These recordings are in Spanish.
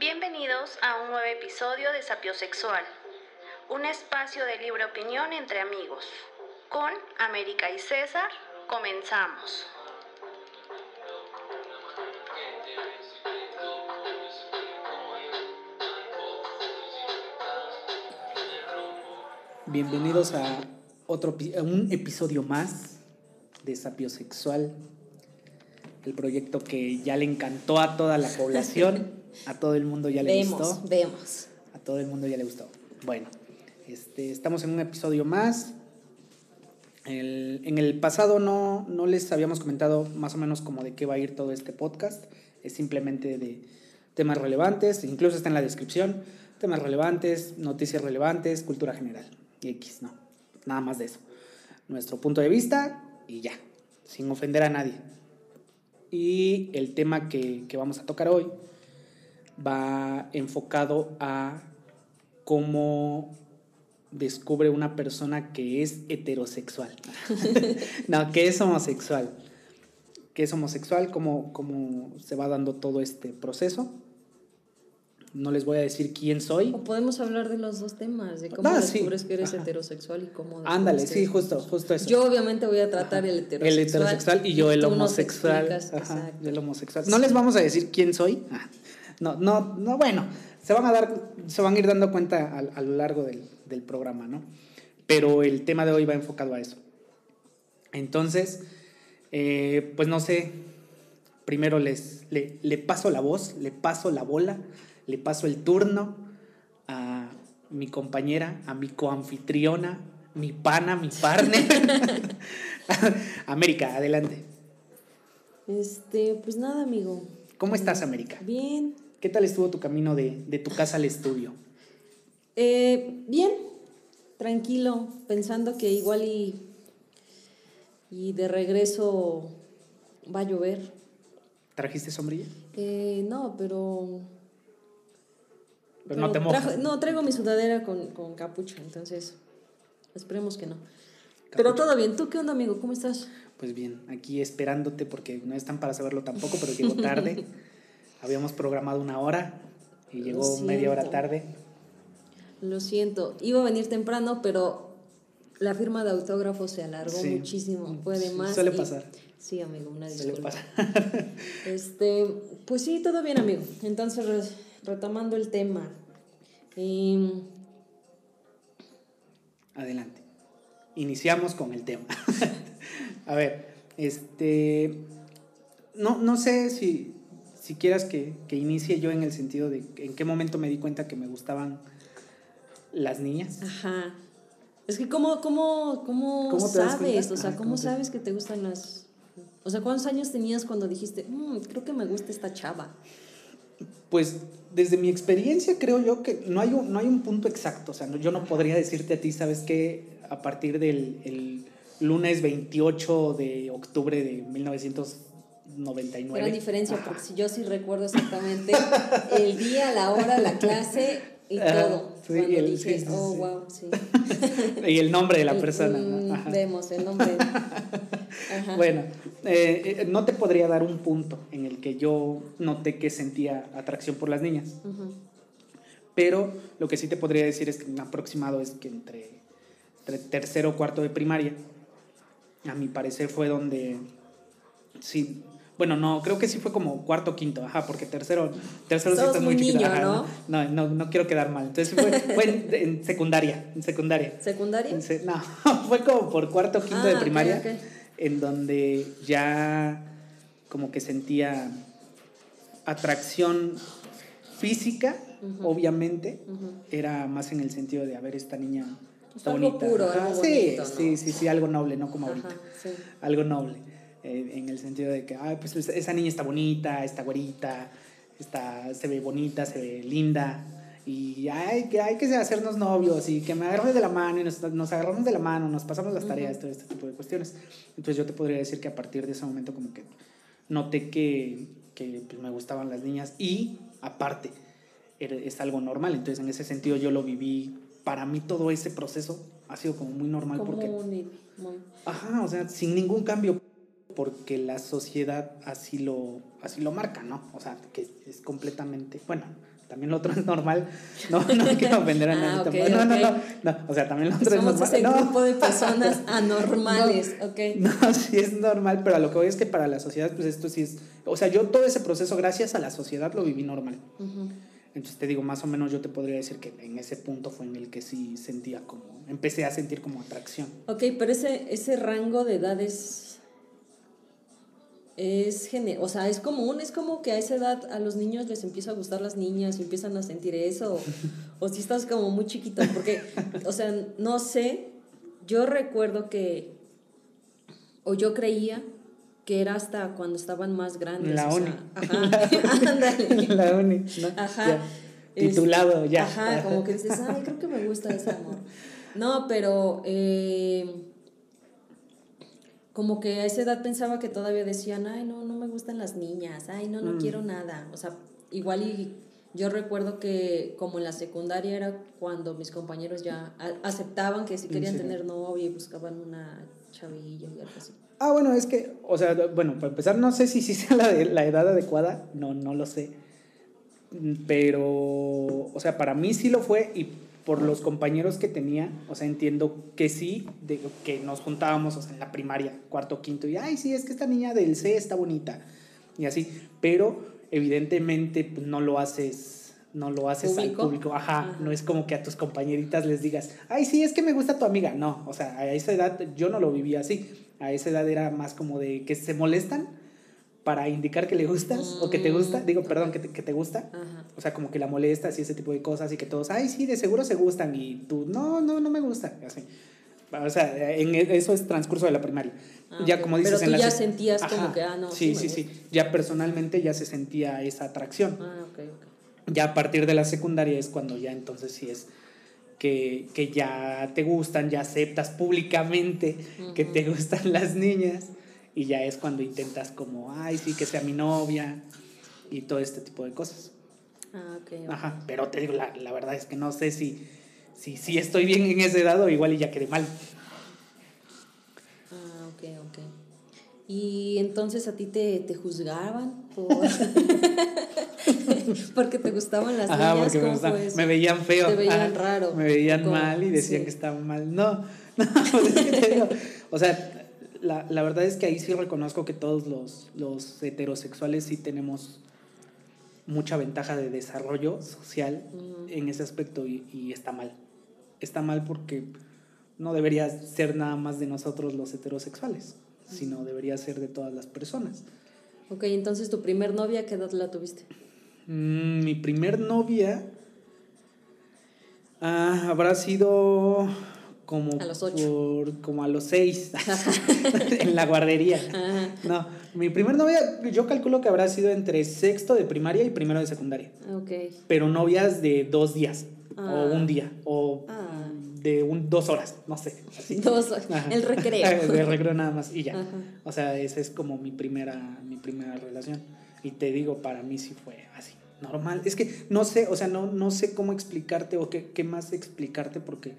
Bienvenidos a un nuevo episodio de Sapiosexual, un espacio de libre opinión entre amigos. Con América y César, comenzamos. Bienvenidos a otro a un episodio más de Sapiosexual, el proyecto que ya le encantó a toda la población, a todo el mundo ya le Vemos, gustó, vemos. a todo el mundo ya le gustó. Bueno, este, estamos en un episodio más. El- en el pasado no, no les habíamos comentado más o menos como de qué va a ir todo este podcast. Es simplemente de temas relevantes, incluso está en la descripción. Temas relevantes, noticias relevantes, cultura general. Y X, no. Nada más de eso. Nuestro punto de vista y ya. Sin ofender a nadie. Y el tema que, que vamos a tocar hoy va enfocado a cómo descubre una persona que es heterosexual. no, que es homosexual. Que es homosexual, cómo, cómo se va dando todo este proceso. No les voy a decir quién soy. O podemos hablar de los dos temas, de cómo Ah, sí. descubres que eres Ajá. heterosexual y cómo Ándale, sí, justo, justo eso. Yo obviamente voy a tratar el heterosexual. el heterosexual y yo el homosexual. Ajá, el homosexual. No les vamos a decir quién soy. No, no, no, bueno, se van a dar, se van a ir dando cuenta a, a lo largo del, del programa, ¿no? Pero el tema de hoy va enfocado a eso. Entonces, eh, pues no sé, primero les, le, le paso la voz, le paso la bola, le paso el turno a mi compañera, a mi coanfitriona, mi pana, mi partner. América, adelante. Este, pues nada, amigo. ¿Cómo estás, América? Bien. ¿Qué tal estuvo tu camino de, de tu casa al estudio? Eh, bien, tranquilo, pensando que igual y, y de regreso va a llover. ¿Trajiste sombrilla? Eh, no, pero... Pero no te mojas. trajo- no, traigo mi sudadera con, con capucha, entonces esperemos que no. Pero todo bien. ¿Tú qué onda, amigo? ¿Cómo estás? Pues bien, aquí esperándote porque no están para saberlo tampoco, pero llegó tarde. Habíamos programado una hora y Lo llegó media hora tarde. Lo siento. Iba a venir temprano, pero la firma de autógrafo se alargó Sí. muchísimo. Fue de más. suele y- pasar. Sí, amigo, una Suele disculpa. pasar. Este, pues sí, todo bien, amigo. Entonces, re- retomando el tema. Em, Adelante. Iniciamos con el tema. A ver, este. No, no sé si, si quieras que, que inicie yo en el sentido de en qué momento me di cuenta que me gustaban las niñas. ajá. Es que, ¿cómo, cómo, cómo, ¿Cómo te das sabes? O sea, Ajá, ¿cómo ¿cómo te- sabes que te gustan las. O sea, ¿cuántos años tenías cuando dijiste, "Mm, creo que me gusta esta chava? Pues desde mi experiencia creo yo que no hay un, no hay un punto exacto. O sea, no- yo no podría decirte a ti, ¿sabes qué? A partir del el lunes 28 de octubre de 1999. Gran diferencia, Ajá. porque si yo sí recuerdo exactamente el día, la hora, la clase y Ajá, todo. sí, cuando el- dije, sí, sí, oh, wow, sí. Y el nombre de la persona. ¿no? Ajá. Vemos el nombre. Ajá. Bueno, eh, eh, no te podría dar un punto en el que yo noté que sentía atracción por las niñas. Pero lo que sí te podría decir es que un aproximado es que entre, entre tercero o cuarto de primaria, a mi parecer fue donde sí. Bueno, no, creo que sí fue como cuarto o quinto, ajá, porque tercero, tercero sí Sos estás muy niño, ajá, ¿no? no, no, no quiero quedar mal. Entonces fue, fue en, en secundaria, en secundaria. ¿Secundaria? En se- No, fue como por cuarto o quinto Ah, de ok, primaria, en donde ya como que sentía atracción física, obviamente, era más en el sentido de, a ver, esta niña está algo bonita. puro, algo sí, sí, sí, sí, algo noble, no como ahorita. Sí. Algo noble. Eh, en el sentido de que, ay, pues esa- niña está bonita, está güerita, está, se ve bonita, se ve linda. Y hay que, hay que hacernos novios y que me agarre de la mano y nos, nos agarramos de la mano, nos pasamos las tareas, todo este tipo de cuestiones. Entonces yo te podría decir que a partir de ese momento como que noté que, que pues, me gustaban las niñas y aparte es algo normal. Entonces en ese sentido yo lo viví, para mí todo ese proceso ha sido como muy normal porque... Común y muy- Ajá, o sea, sin ningún cambio, porque la sociedad así lo, así lo marca, ¿no? O sea, que es completamente, bueno, también lo otro es normal. No, no quiero ofender a Ah, nadie ok, tampoco. No, no, ok. no, no. O sea, también lo otro es Somos normal. ese No. grupo de personas anormales, ok. No, sí es normal, pero a lo que voy es que para la sociedad, pues esto sí es. O sea, yo todo ese proceso, gracias a la sociedad, lo viví normal. Ujú. Entonces te digo, más o menos yo te podría decir que en ese punto fue en el que sí sentía como. Empecé a sentir como atracción. Ok, pero ese, ese rango de edades es o sea, es común, es como que a esa edad a los niños les empieza a gustar las niñas y empiezan a sentir eso, o, o si estás como muy chiquito, porque, o sea, no sé, yo recuerdo que, o yo creía que era hasta cuando estaban más grandes. La o uni. sea, ajá, ándale. la uni, ¿no? Ajá. Ya. Es- Titulado ya. Ajá, como que dices, ay, creo que me gusta ese amor. No, pero eh, como que a esa edad pensaba que todavía decían, ay, no, no me gustan las niñas, ay, no, no Mm. quiero nada. O sea, igual y yo recuerdo que como en la secundaria era cuando mis compañeros ya aceptaban que si querían Sí. tener novia y buscaban una chavilla y algo así. Ah, bueno, es que, o sea, bueno, para empezar, no sé si sí sea la, de- la edad adecuada, no, no lo sé. Mm, Pero, o sea, para mí sí lo fue y por los compañeros que tenía, o sea, entiendo que sí, de, que nos juntábamos, o sea, en la primaria, cuarto, quinto, y, ay, sí, es que esta niña del C está bonita, y así, pero evidentemente pues, no lo haces, no lo haces ¿Público? al público, ajá, Ajá. no es como que a tus compañeritas les digas, ay, sí, es que me gusta tu amiga, no, o sea, a esa edad yo no lo vivía así, a esa edad era más como de que se molestan para indicar que le gustas o que te gusta, Mm, digo, perdón, que te, que te gusta, Ajá. o sea, como que la molestas y ese tipo de cosas y que todos, ay, sí, de seguro se gustan y tú, no, no, no me gusta, así. O sea, en e- eso es transcurso de la primaria. Ah, ya como dices Pero tú en la ya sentías como que, ah, no, Sí, sí sí, sí, Ya personalmente ya se sentía esa atracción. Ah, ok, ok. Ya a partir de la secundaria es cuando ya entonces sí es que, que ya te gustan, ya aceptas públicamente que te gustan las niñas y ya es cuando intentas como, ay, sí, que sea mi novia y todo este tipo de cosas. Ah, ok. Ajá, pero te digo, la, la verdad es que no sé si, si, si estoy bien en ese dado, igual y ya quedé mal. Ah, ok, ok. Y entonces a ti te, te juzgaban por... porque te gustaban las Ajá, niñas, porque me, ¿cómo gustaban- me veían feo. Te veían raro. Me veían ¿Cómo? mal y decían Sí. que estaba mal. No, no, pues es que te digo, o sea, la, la verdad es que ahí sí reconozco que todos los, los heterosexuales sí tenemos mucha ventaja de desarrollo social Ujú. en ese aspecto y, y está mal. Está mal porque no debería ser nada más de nosotros los heterosexuales, sino debería ser de todas las personas. Ok, entonces tu primer novia, ¿qué edad la tuviste? Mm, mi primer novia ah, habrá sido como A los ocho. por- como a los seis en la guardería. Ajá. No, mi primer novia yo calculo que habrá sido entre sexto de primaria y primero de secundaria, Ok. pero novias de dos días Ah. o un día o Ah. de un, dos horas, no sé. así. Dos, Ajá. el recreo. de recreo nada más y ya. Ajá. O sea, esa es como mi primera, mi primera relación. Y te digo, para mí sí fue así, normal. Es que no sé, o sea, no, no sé cómo explicarte o qué, qué más explicarte porque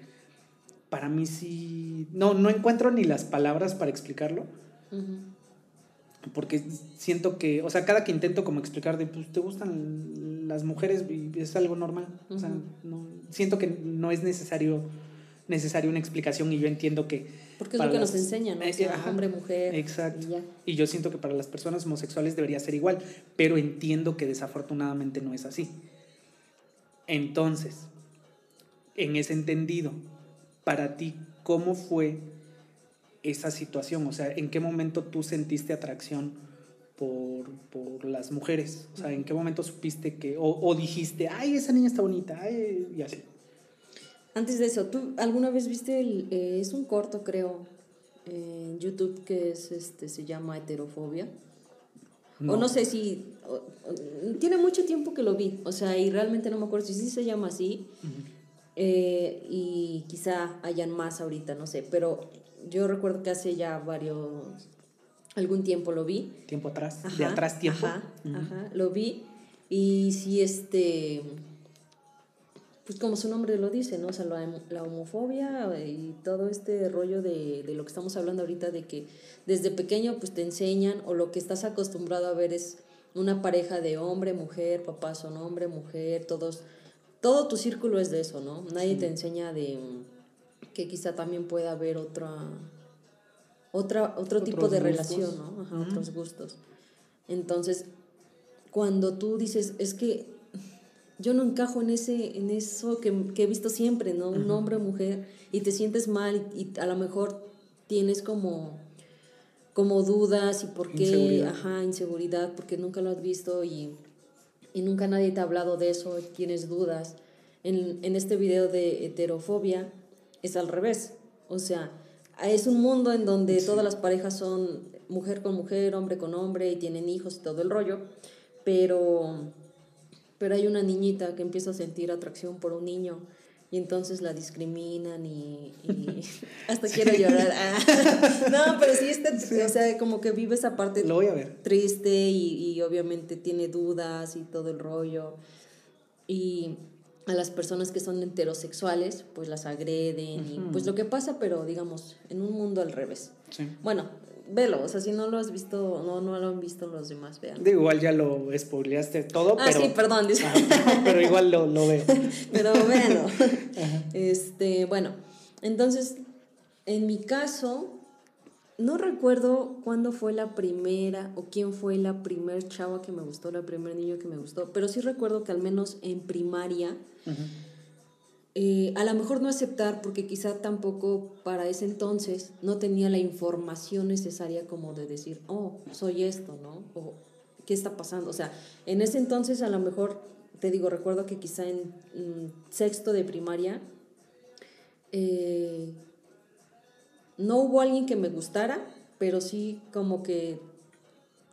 para mí sí... No, no encuentro ni las palabras para explicarlo. Ujú. Porque siento que, o sea, cada que intento como explicar de, pues, te gustan las mujeres es algo normal. O sea, no, siento que no es necesario, necesario una explicación y yo entiendo que... Porque es lo que nos enseñan, ¿no? O sea, ajá. hombre, mujer. Exacto. y ya. Y yo siento que para las personas homosexuales debería ser igual, pero entiendo que desafortunadamente no es así. Entonces, en ese entendido, para ti, ¿cómo fue esa situación? O sea, ¿en qué momento tú sentiste atracción por, por las mujeres? O sea, ¿en qué momento supiste que, o, o dijiste, ay, esa niña está bonita, ay, y así? Antes de eso, ¿tú alguna vez viste el, eh, es un corto, creo, en YouTube que es este se llama Heterofobia? O no sé si o- o- tiene mucho tiempo que lo vi, o sea, y realmente no me acuerdo si sí se llama así. Eh, y quizá hayan más ahorita, no sé, pero yo recuerdo que hace ya varios algún tiempo lo vi. Tiempo atrás, de atrás tiempo. Ajá, ajá, lo vi y sí, este, pues como su nombre lo dice, ¿no? O sea, la, la homofobia y todo este rollo de, de lo que estamos hablando ahorita, de que desde pequeño pues te enseñan o lo que estás acostumbrado a ver es una pareja de hombre, mujer, papás son hombre, mujer, todos, todo tu círculo es de eso, ¿no? Nadie te enseña de que quizá también pueda haber otra, otra otro tipo de relación, ¿no? Ajá, otros gustos. Entonces, cuando tú dices, es que yo no encajo en ese en eso que, he visto siempre, ¿no? Un hombre o mujer y te sientes mal y, a lo mejor tienes como como dudas y por qué, inseguridad. ajá, inseguridad, porque nunca lo has visto y, y nunca nadie te ha hablado de eso, tienes dudas. En, en este video de heterofobia es al revés, o sea, es un mundo en donde todas las parejas son mujer con mujer, hombre con hombre y tienen hijos y todo el rollo, pero pero hay una niñita que empieza a sentir atracción por un niño y entonces la discriminan y, hasta quiero llorar. Ah. No, pero sí, está, o sea, como que vive esa parte Lo voy a ver. triste y, y, obviamente tiene dudas y todo el rollo. Y a las personas que son heterosexuales, pues las agreden y pues lo que pasa, pero digamos, en un mundo al revés. Sí. Bueno, velo, o sea, si no lo has visto, no, no lo han visto los demás, vean. De igual ya lo spoileaste todo, ah, pero... sí, perdón. pero igual lo, lo veo. pero véanlo. Este, bueno, entonces, en mi caso, no recuerdo cuándo fue la primera o quién fue la primer chava que me gustó, la primer niño que me gustó, pero sí recuerdo que al menos en primaria... Eh, a lo mejor no aceptar porque quizá tampoco para ese entonces no tenía la información necesaria como de decir, oh, soy esto, ¿no? O qué está pasando. O sea, en ese entonces a lo mejor, te digo, recuerdo que quizá en sexto de primaria eh, no hubo alguien que me gustara, pero sí como que,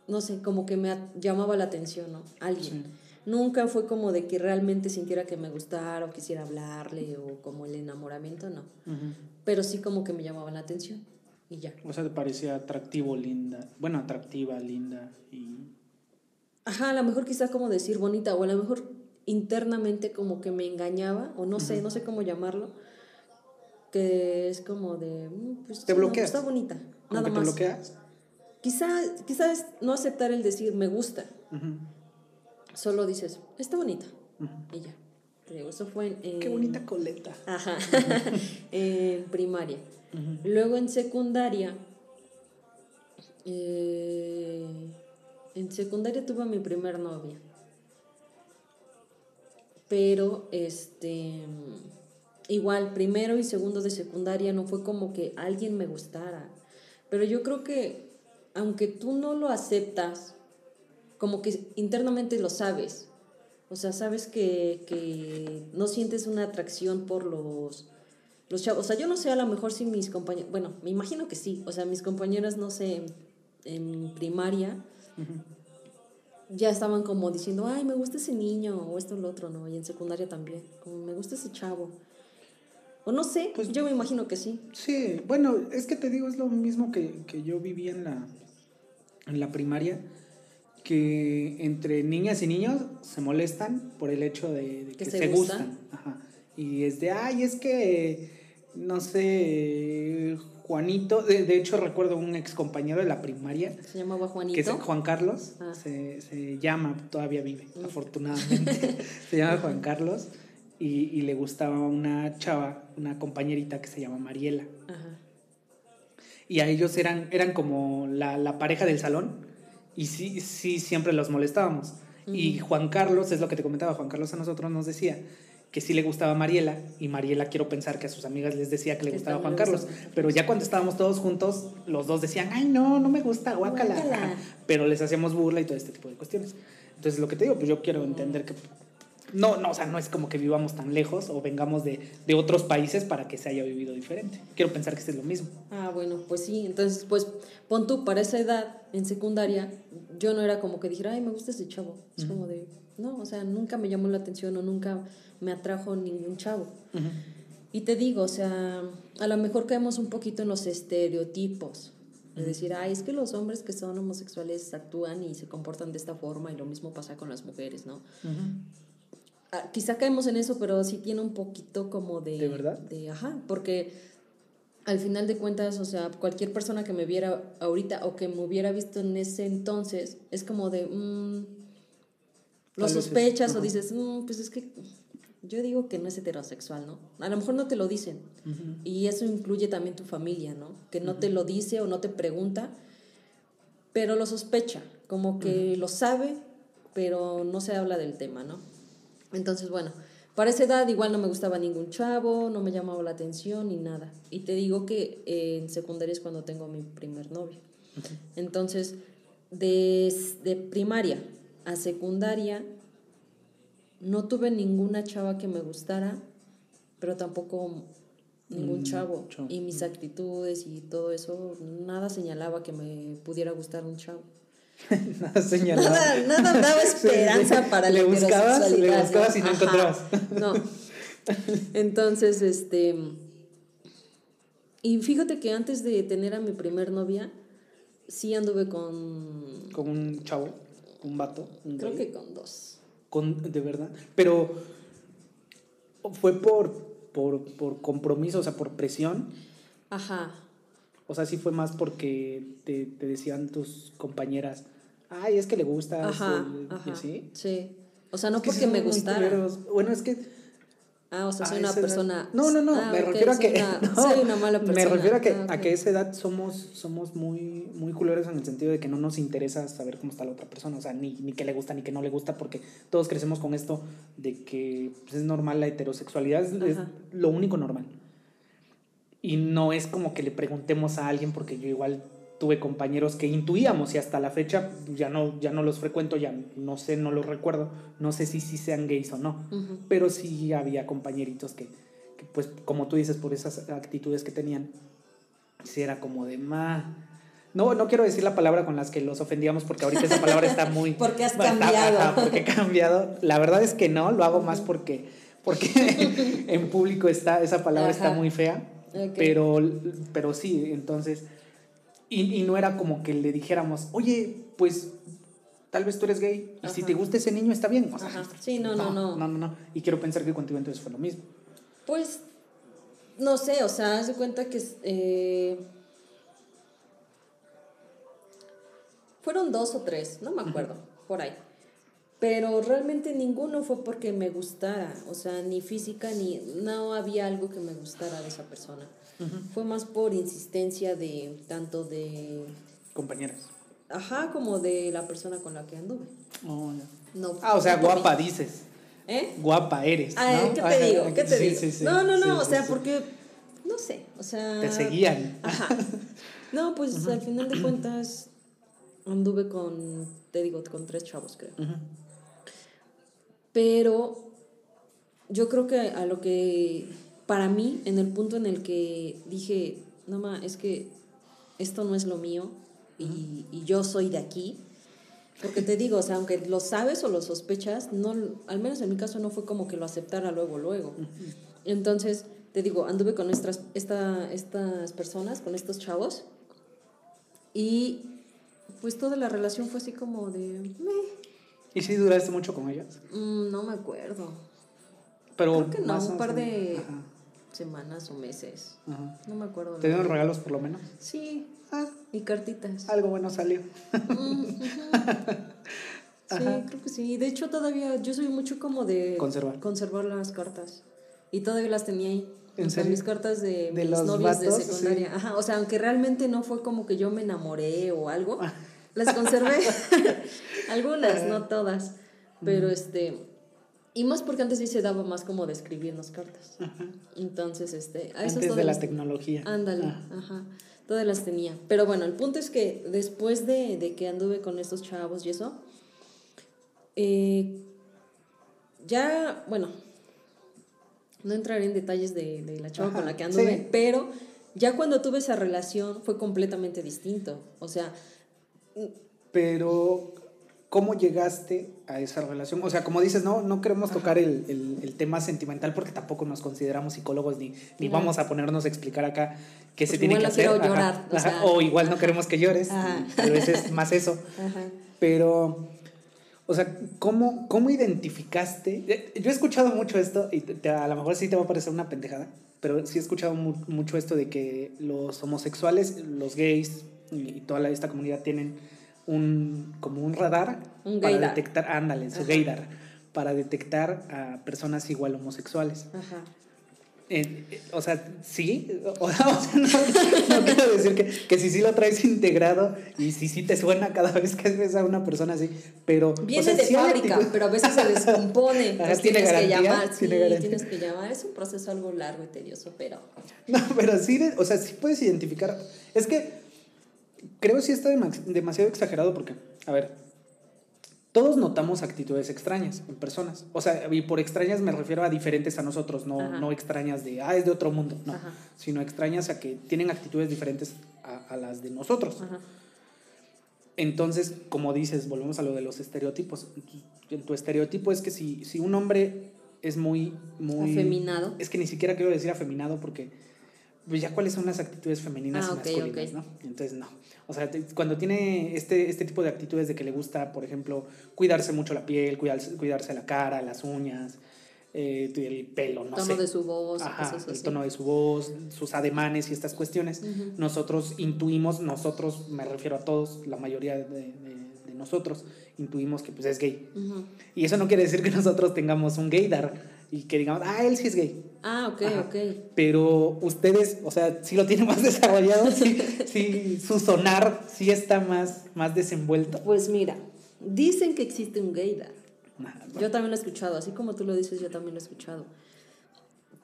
no sé, como que me llamaba la atención, ¿no? Alguien. Nunca fue como de que realmente sintiera que me gustara o quisiera hablarle o como el enamoramiento, no. Pero sí como que me llamaba la atención y ya. O sea, te parecía atractivo, linda. Bueno, atractiva, linda y... Ajá, a lo mejor quizás como decir bonita o a lo mejor internamente como que me engañaba o no sé, no sé cómo llamarlo. Que es como de... Mm, pues, ¿Te bloqueas? está bonita. Nada más. ¿Te bloqueas? Quizás quizá no aceptar el decir me gusta solo dices, está bonita. Y ya. eso fue en... Qué bonita coleta. Ajá. en primaria. Luego en secundaria... Eh, en secundaria tuve a mi primer novia. Pero, este... Igual, primero y segundo de secundaria no fue como que alguien me gustara. Pero yo creo que, aunque tú no lo aceptas, como que internamente lo sabes. O sea, sabes que, no sientes una atracción por los, los chavos. O sea, yo no sé a lo mejor si mis compañeros, bueno, me imagino que sí. O sea, mis compañeras, no sé, en, primaria, ya estaban como diciendo, ay, me gusta ese niño, o esto o lo otro, ¿no? Y en secundaria también, como me gusta ese chavo. O no sé, pues yo me imagino que sí. Sí, bueno, es que te digo, es lo mismo que, que yo viví en la, en la primaria que entre niñas y niños se molestan por el hecho de, que, se, gustan. Y es de, ay, es que, no sé, Juanito, de, hecho recuerdo un ex compañero de la primaria. ¿Se llamaba Juanito? Que es Juan Carlos, ah. se, llama, todavía vive, mm. afortunadamente. se llama Juan Carlos y, le gustaba una chava, una compañerita que se llama Mariela. Y a ellos eran, eran como la, la pareja del salón y sí, sí, siempre los molestábamos. Y Juan Carlos, es lo que te comentaba, Juan Carlos a nosotros nos decía que sí le gustaba Mariela y Mariela quiero pensar que a sus amigas les decía que le gustaba Juan Carlos, pero ya cuando estábamos todos juntos, los dos decían, ay no, no me gusta, guácala, pero les hacíamos burla y todo este tipo de cuestiones. Entonces lo que te digo, pues yo quiero entender que no, no, o sea, no es como que vivamos tan lejos o vengamos de, de, otros países para que se haya vivido diferente. Quiero pensar que es lo mismo. Ah, bueno, pues sí, entonces, pues pon tú, para esa edad, en secundaria, yo no era como que dijera, ay, me gusta ese chavo. Es como de, no, o sea, nunca me llamó la atención o nunca me atrajo ningún chavo. Y te digo, o sea, a lo mejor caemos un poquito en los estereotipos. De decir, ay, es que los hombres que son homosexuales actúan y se comportan de esta forma y lo mismo pasa con las mujeres, ¿no? Ah, quizá caemos en eso, pero sí tiene un poquito como de... ¿De verdad? De, ajá, porque al final de cuentas, o sea, cualquier persona que me viera ahorita o que me hubiera visto en ese entonces, es como de, mm, lo sospechas o dices, "Mm, pues es que yo digo que no es heterosexual, ¿no? A lo mejor no te lo dicen. Y eso incluye también tu familia, ¿no? Que no te lo dice o no te pregunta, pero lo sospecha, como que lo sabe, pero no se habla del tema, ¿no? Entonces, bueno, para esa edad igual no me gustaba ningún chavo, no me llamaba la atención ni nada. Y te digo que eh, en secundaria es cuando tengo mi primer novio. Entonces, de, de primaria a secundaria no tuve ninguna chava que me gustara, pero tampoco ningún Mm, chavo. chavo. Y mis actitudes y todo eso, nada señalaba que me pudiera gustar un chavo. Nada señalado. Nada, nada daba esperanza sí. para Le la buscabas, le buscabas y no Ajá. encontrabas. No. Entonces, este. Y fíjate que antes de tener a mi primer novia, sí anduve con. Con un chavo, un vato, un Creo que con dos. Con, de verdad. Pero fue por, por, por compromiso, o sea, por presión. Ajá. O sea, sí fue más porque te, te decían tus compañeras, ay, es que le gusta. Ajá. y Ajá. así. Sí. O sea, no Es que sí porque me gustara. Bueno, es que Ah, o sea, soy una edad- persona. No, no, no, Ah, me refiero a que. una- no, soy una mala persona. Me refiero a que, Ah, a que a esa edad somos, somos muy, muy culeros en el sentido de que no nos interesa saber cómo está la otra persona. O sea, ni, ni qué le gusta ni qué no le gusta, porque todos crecemos con esto de que pues, es normal la heterosexualidad, es, lo único normal. Y no es como que le preguntemos a alguien, porque yo igual tuve compañeros que intuíamos y hasta la fecha ya no, ya no los frecuento, ya no sé, no los recuerdo, no sé si, si sean gays o no pero sí había compañeritos que, que, pues como tú dices por esas actitudes que tenían sí era como de ma no no quiero decir la palabra con las que los ofendíamos porque ahorita esa palabra está muy Porque has está- cambiado. porque he cambiado. La verdad es que no lo hago más porque porque en público está esa palabra está muy fea Pero pero sí entonces y, y no era como que le dijéramos oye pues tal vez tú eres gay y si te gusta ese niño está bien o sea, Ajá. Sí, no, no, no. no, no, no. Y quiero pensar que contigo entonces fue lo mismo. Pues, no sé, o sea, haz de cuenta que eh, fueron dos o tres, no me acuerdo, por ahí. Pero realmente ninguno fue porque me gustara, o sea, ni física, ni no había algo que me gustara de esa persona. Fue más por insistencia de tanto de, Compañeras. ajá, como de la persona con la que anduve. Oh, ya. No, Ah, o sea, no mí. guapa dices. ¿Eh? Guapa eres. Ay, ¿no? ¿qué te Ajá, digo? ¿Qué te sí, digo? sí, sí, no, no, no, o sea, porque, no sé, o sea... Te seguían. Ajá. No, pues al final de cuentas anduve con, te digo, con tres chavos, creo. Ujú. Pero yo creo que a lo que, para mí, en el punto en el que dije, no, ma, es que esto no es lo mío y, y yo soy de aquí. Porque te digo, o sea, aunque lo sabes o lo sospechas, no, al menos en mi caso no fue como que lo aceptara luego, luego. Entonces, te digo, anduve con estas, esta, estas personas, con estos chavos, y pues toda la relación fue así como de, "Meh". ¿Y si duraste mucho con ellas? Mm, no me acuerdo. Pero Creo que no, un par de Ajá, semanas o meses. ajá. No me acuerdo. ¿Te dieron regalos por lo menos? Sí, Ah, y cartitas. algo bueno salió. Mm. Sí, Ajá. creo que sí. De hecho, todavía yo soy mucho como de Conservar. conservar las cartas. Y todavía las tenía ahí. ¿En O sea, serio? mis cartas de, ¿De mis novios de secundaria. Sí. Ajá, o sea, aunque realmente no fue como que yo me enamoré o algo, Ah. Las conservé. Algunas, no todas. Pero este. Y más porque antes sí se daba más como de escribirnos cartas. Entonces, este. A Antes de todas la las- tecnología. Ándale, Ah. ajá. Todas las tenía. Pero bueno, el punto es que después de, de que anduve con estos chavos y eso, eh, ya, bueno, no entraré en detalles de, de la chava Ajá, con la que anduve, sí. pero ya cuando tuve esa relación fue completamente distinto. O sea, Pero, ¿cómo llegaste a esa relación? O sea, como dices, no, no queremos tocar el, el- el tema sentimental porque tampoco nos consideramos psicólogos ni, ni No. vamos a ponernos a explicar acá qué se Porque tiene que hacer. quiero Ajá, llorar, o ajá, sea. o igual no queremos que llores, Ajá. tal vez es más eso. ajá. Pero, O sea, ¿cómo, cómo identificaste? Eh, yo he escuchado mucho esto, y te- a lo mejor sí te va a parecer una pendejada, pero sí he escuchado mu- mucho esto de que los homosexuales, los gays y, toda la- esta comunidad tienen un, como un radar Un para gaydar. detectar, ándale, su Ajá. gaydar, para detectar a personas igual homosexuales. Ajá. Eh, eh, o sea, sí, o, o sea, no, no quiero decir que, que si sí lo traes integrado y si sí te suena cada vez que ves a una persona así, pero... o Viene sea, de sí fábrica, pero a veces se descompone. Ajá, entonces ¿tiene tienes que llamar. Sí, tienes que llamar. Es un proceso algo largo y tedioso, pero. No, pero sí, o sea, sí puedes identificar. Es que creo sí está dema- demasiado exagerado porque, a ver, todos notamos actitudes extrañas en personas. O sea, y por extrañas me refiero a diferentes a nosotros, no, Ajá. no extrañas de, ah, es de otro mundo, no. Ajá. Sino extrañas a que tienen actitudes diferentes a, a las de nosotros. Ajá. Entonces, como dices, volvemos a lo de los estereotipos. Tu, tu estereotipo es que si, si un hombre es muy, muy... Afeminado. Es que ni siquiera quiero decir afeminado porque pues ya cuáles son las actitudes femeninas Ah, y masculinas, ok. ¿no? Entonces, no. O sea, cuando tiene este, este tipo de actitudes de que le gusta, por ejemplo, cuidarse mucho la piel, cuidarse, cuidarse la cara, las uñas, eh, el pelo, no tono sé. de su voz, Ajá, cosas el así. tono de su voz, sus ademanes y estas cuestiones, Ujú. nosotros intuimos, nosotros, me refiero a todos, la mayoría de, de- nosotros, intuimos que pues es gay. Ujú. Y eso no quiere decir que nosotros tengamos un gaydar y que digamos, ah, él sí es gay. Ah, ok, Ajá. ok. Pero ustedes, o sea, sí lo tienen más desarrollado, sí, sí, su sonar sí está más, más desenvuelto. Pues mira, dicen que existe un gaydar. Ajá, Yo también lo he escuchado, así como tú lo dices, yo también lo he escuchado.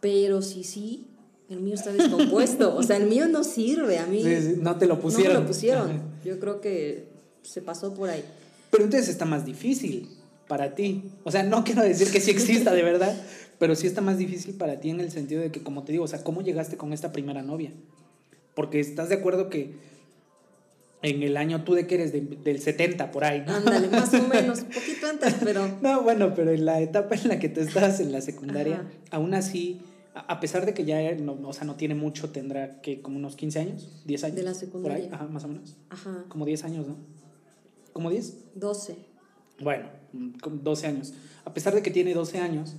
Pero sí, sí, el mío está descompuesto. o sea, el mío no sirve, a mí Sí, sí, no te lo no pusieron. me lo pusieron. Yo creo que se pasó por ahí. Pero entonces está más difícil para ti. O sea, no quiero decir que sí exista de verdad, pero sí está más difícil para ti en el sentido de que, como te digo, o sea, ¿cómo llegaste con esta primera novia? Porque estás de acuerdo que en el año tú de que eres de- del 70 por ahí, ¿no? Ándale, más o menos, un poquito antes, pero No, bueno, pero en la etapa en la que tú estás en la secundaria, Ajá. aún así, a pesar de que ya no, o sea, no tiene mucho, tendrá que como unos 15 años, 10 años. De la Por ahí, secundaria. ajá, más o menos. ajá, Como 10 años, ¿no? ¿Como 10? 12. Bueno, mm, como 12 años. A pesar de que tiene 12 años,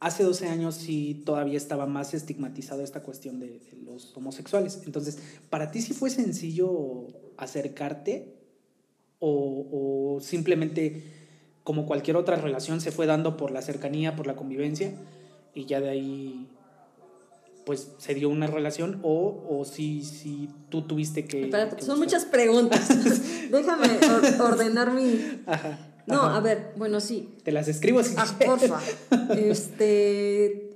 hace 12 años sí todavía estaba más estigmatizada esta cuestión de, de los homosexuales. Entonces, ¿para ti sí fue sencillo acercarte o, o simplemente como cualquier otra relación se fue dando por la cercanía, por la convivencia y ya de ahí pues se dio una relación o, o si, si tú tuviste que... Espérate, que son buscar? muchas preguntas. Déjame or- ordenar mi... Ajá. No, ajá. a ver, bueno, sí. Te las escribo si Ah, porfa. Este...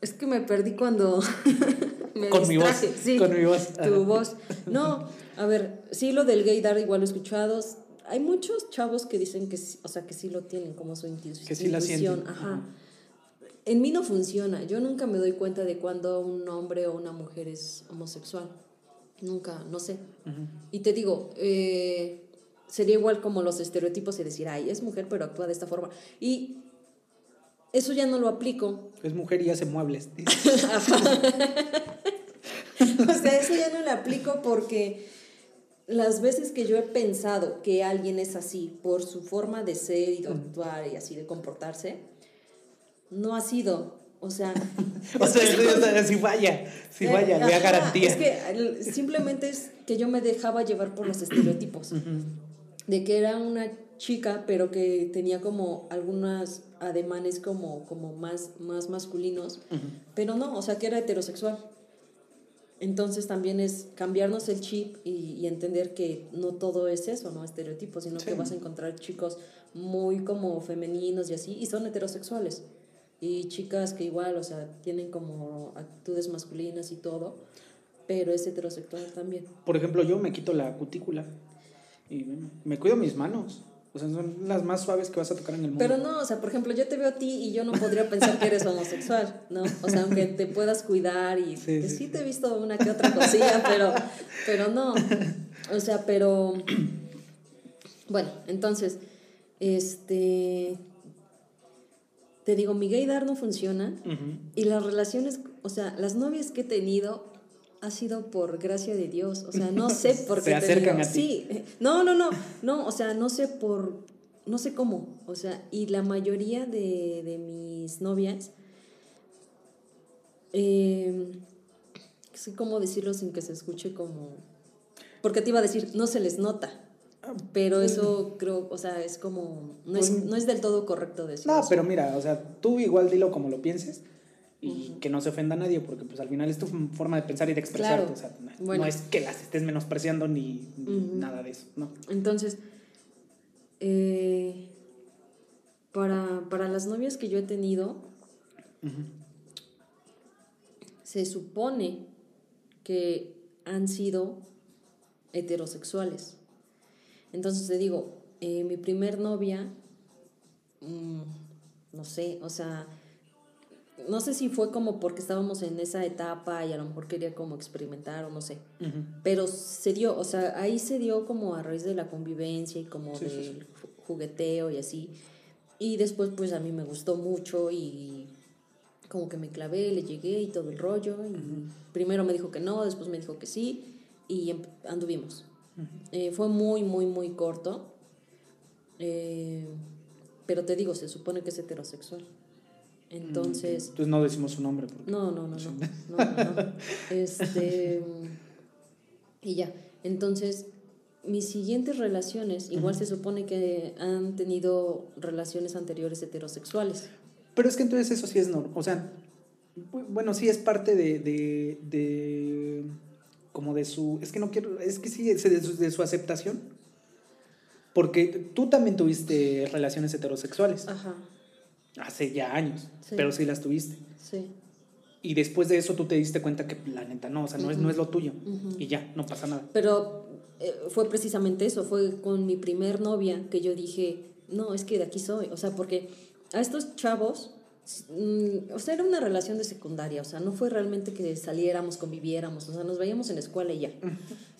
Es que me perdí cuando me Con mi voz. Sí, con mi voz, ajá. Tu voz. No, a ver, sí, lo del gaydar igual lo he escuchado. Hay muchos chavos que dicen que sí, o sea, que sí lo tienen como su intu- Que sí la intuición. sienten. Ajá. En mí no funciona. Yo nunca me doy cuenta de cuando un hombre o una mujer es homosexual. Nunca, no sé. Y te digo, eh, sería igual como los estereotipos de decir, ay, es mujer pero actúa de esta forma. Y eso ya no lo aplico. Es mujer y hace muebles. O sea, eso ya no lo aplico porque las veces que yo he pensado que alguien es así por su forma de ser y de actuar y así de comportarse, no ha sido. O sea, o sea, o sea, si vaya, si vaya, le da garantía. Es que simplemente es que yo me dejaba llevar por los estereotipos. De que era una chica, pero que tenía como algunos ademanes como, como más, más masculinos. Pero no, o sea, que era heterosexual. Entonces también es cambiarnos el chip y, y entender que no todo es eso, no estereotipos, sino Sí. que vas a encontrar chicos muy como femeninos y así, y son heterosexuales. Y chicas que igual, o sea, tienen como actitudes masculinas y todo, pero es heterosexual también. Por ejemplo, yo me quito la cutícula y me cuido mis manos. O sea, son las más suaves que vas a tocar en el mundo. Pero no, o sea, por ejemplo, yo te veo a ti y yo no podría pensar que eres homosexual, ¿no? O sea, aunque te puedas cuidar y Sí, sí, te he visto una que otra cosilla, pero, pero no. O sea, pero bueno, entonces, este, te digo, mi gaydar no funciona y las relaciones, o sea, las novias que he tenido ha sido por gracia de Dios, o sea, no sé por Se qué he acercan a ti. Sí, no, no, no, no, o sea, no sé por no sé cómo, o sea, y la mayoría de, de mis novias, eh, sé cómo decirlo sin que se escuche como, porque te iba a decir, no se les nota, pero eso creo, o sea, es como, no es, Pues no es del todo correcto decirlo. No, pero mira, o sea, tú igual dilo como lo pienses y que no se ofenda a nadie, porque pues al final es tu forma de pensar y de expresarte, Claro. o sea, no, Bueno. no es que las estés menospreciando ni, nada de eso, ¿no? Entonces, eh, para, para las novias que yo he tenido, se supone que han sido heterosexuales. Entonces te digo, eh, mi primer novia, mm, no sé, o sea, no sé si fue como porque estábamos en esa etapa y a lo mejor quería como experimentar o no sé. Pero se dio, o sea, ahí se dio como a raíz de la convivencia y como Sí, del sí. jugueteo y así. Y después pues a mí me gustó mucho y como que me clavé, le llegué y todo el rollo. Y primero me dijo que no, después me dijo que sí y em- anduvimos. Eh, fue muy, muy, muy corto. Eh, pero te digo, se supone que es heterosexual. Entonces... Entonces no decimos su nombre. Porque... No, no, no, no. no. Este. Y ya. Entonces, mis siguientes relaciones, igual se supone que han tenido relaciones anteriores heterosexuales. Pero es que entonces eso sí es normal. O sea, bu- bueno, sí es parte de, de, de- como de su, es que no quiero, es que sí, es de su, de su aceptación. Porque tú también tuviste relaciones heterosexuales Ajá, hace ya años, Sí. pero sí las tuviste. sí. Y después de eso tú te diste cuenta que la neta no, o sea, no, es, no es lo tuyo. Y ya, no pasa nada. Pero eh, fue precisamente eso, fue con mi primer novia que yo dije, no, es que de aquí soy. O sea, porque a estos chavos, mm, o sea, era una relación de secundaria, o sea, no fue realmente que saliéramos, conviviéramos, o sea, nos veíamos en la escuela y ya.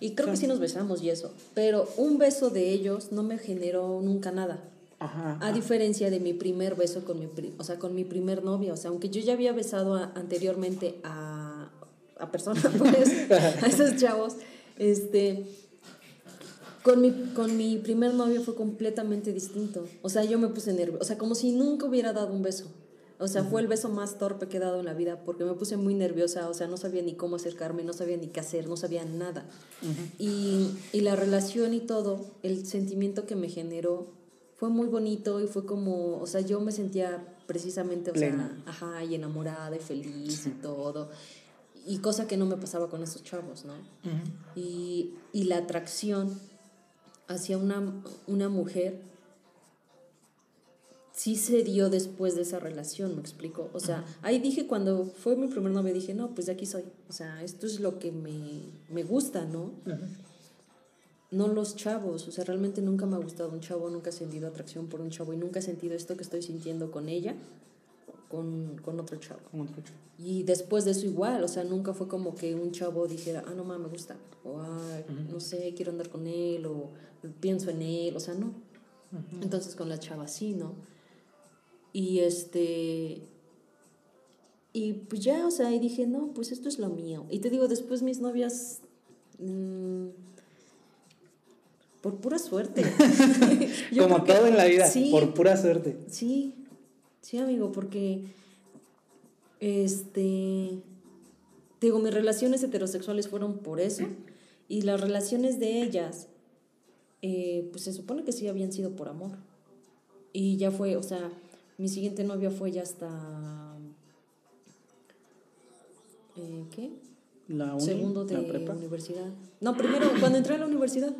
Y creo que sí nos besamos y eso, pero un beso de ellos no me generó nunca nada. Ajá. A diferencia de mi primer beso con mi, pri- o sea, con mi primer novia, o sea, aunque yo ya había besado a- anteriormente a, a personas, pues, a esos chavos, este, con mi, con mi primer novio fue completamente distinto. O sea, yo me puse nerviosa, o sea, como si nunca hubiera dado un beso. O sea, fue el beso más torpe que he dado en la vida porque me puse muy nerviosa, o sea, no sabía ni cómo acercarme, no sabía ni qué hacer, no sabía nada. y, y la relación y todo, el sentimiento que me generó fue muy bonito y fue como, o sea, yo me sentía precisamente, o Plena. sea, ajá, y enamorada y feliz y todo. Y cosa que no me pasaba con esos chavos, ¿no? y, y la atracción hacia una, una mujer sí se dio después de esa relación, me explico. O sea, ahí dije, cuando fue mi primer novio, dije, no, pues de aquí soy. O sea, esto es lo que me, me gusta, ¿no? No los chavos, o sea, realmente nunca me ha gustado un chavo, nunca he sentido atracción por un chavo y nunca he sentido esto que estoy sintiendo con ella, con, con otro chavo. Con otro chico. Y después de eso igual, o sea, nunca fue como que un chavo dijera, ah, no mames, me gusta, o ah, no sé, quiero andar con él, o pienso en él, o sea, no. Entonces con la chava sí, ¿no? Y este. Y pues ya, o sea, y dije, no, pues esto es lo mío. Y te digo, después mis novias. mm, por pura suerte. Como que- todo en la vida, Sí, por pura suerte. Sí, sí, amigo, porque este te digo, mis relaciones heterosexuales fueron por eso y las relaciones de ellas, eh, pues se supone que sí habían sido por amor. Y ya fue, o sea, mi siguiente novia fue ya hasta, eh, ¿qué? La uni, Segundo de la prepa. universidad. No, primero, cuando entré a la universidad.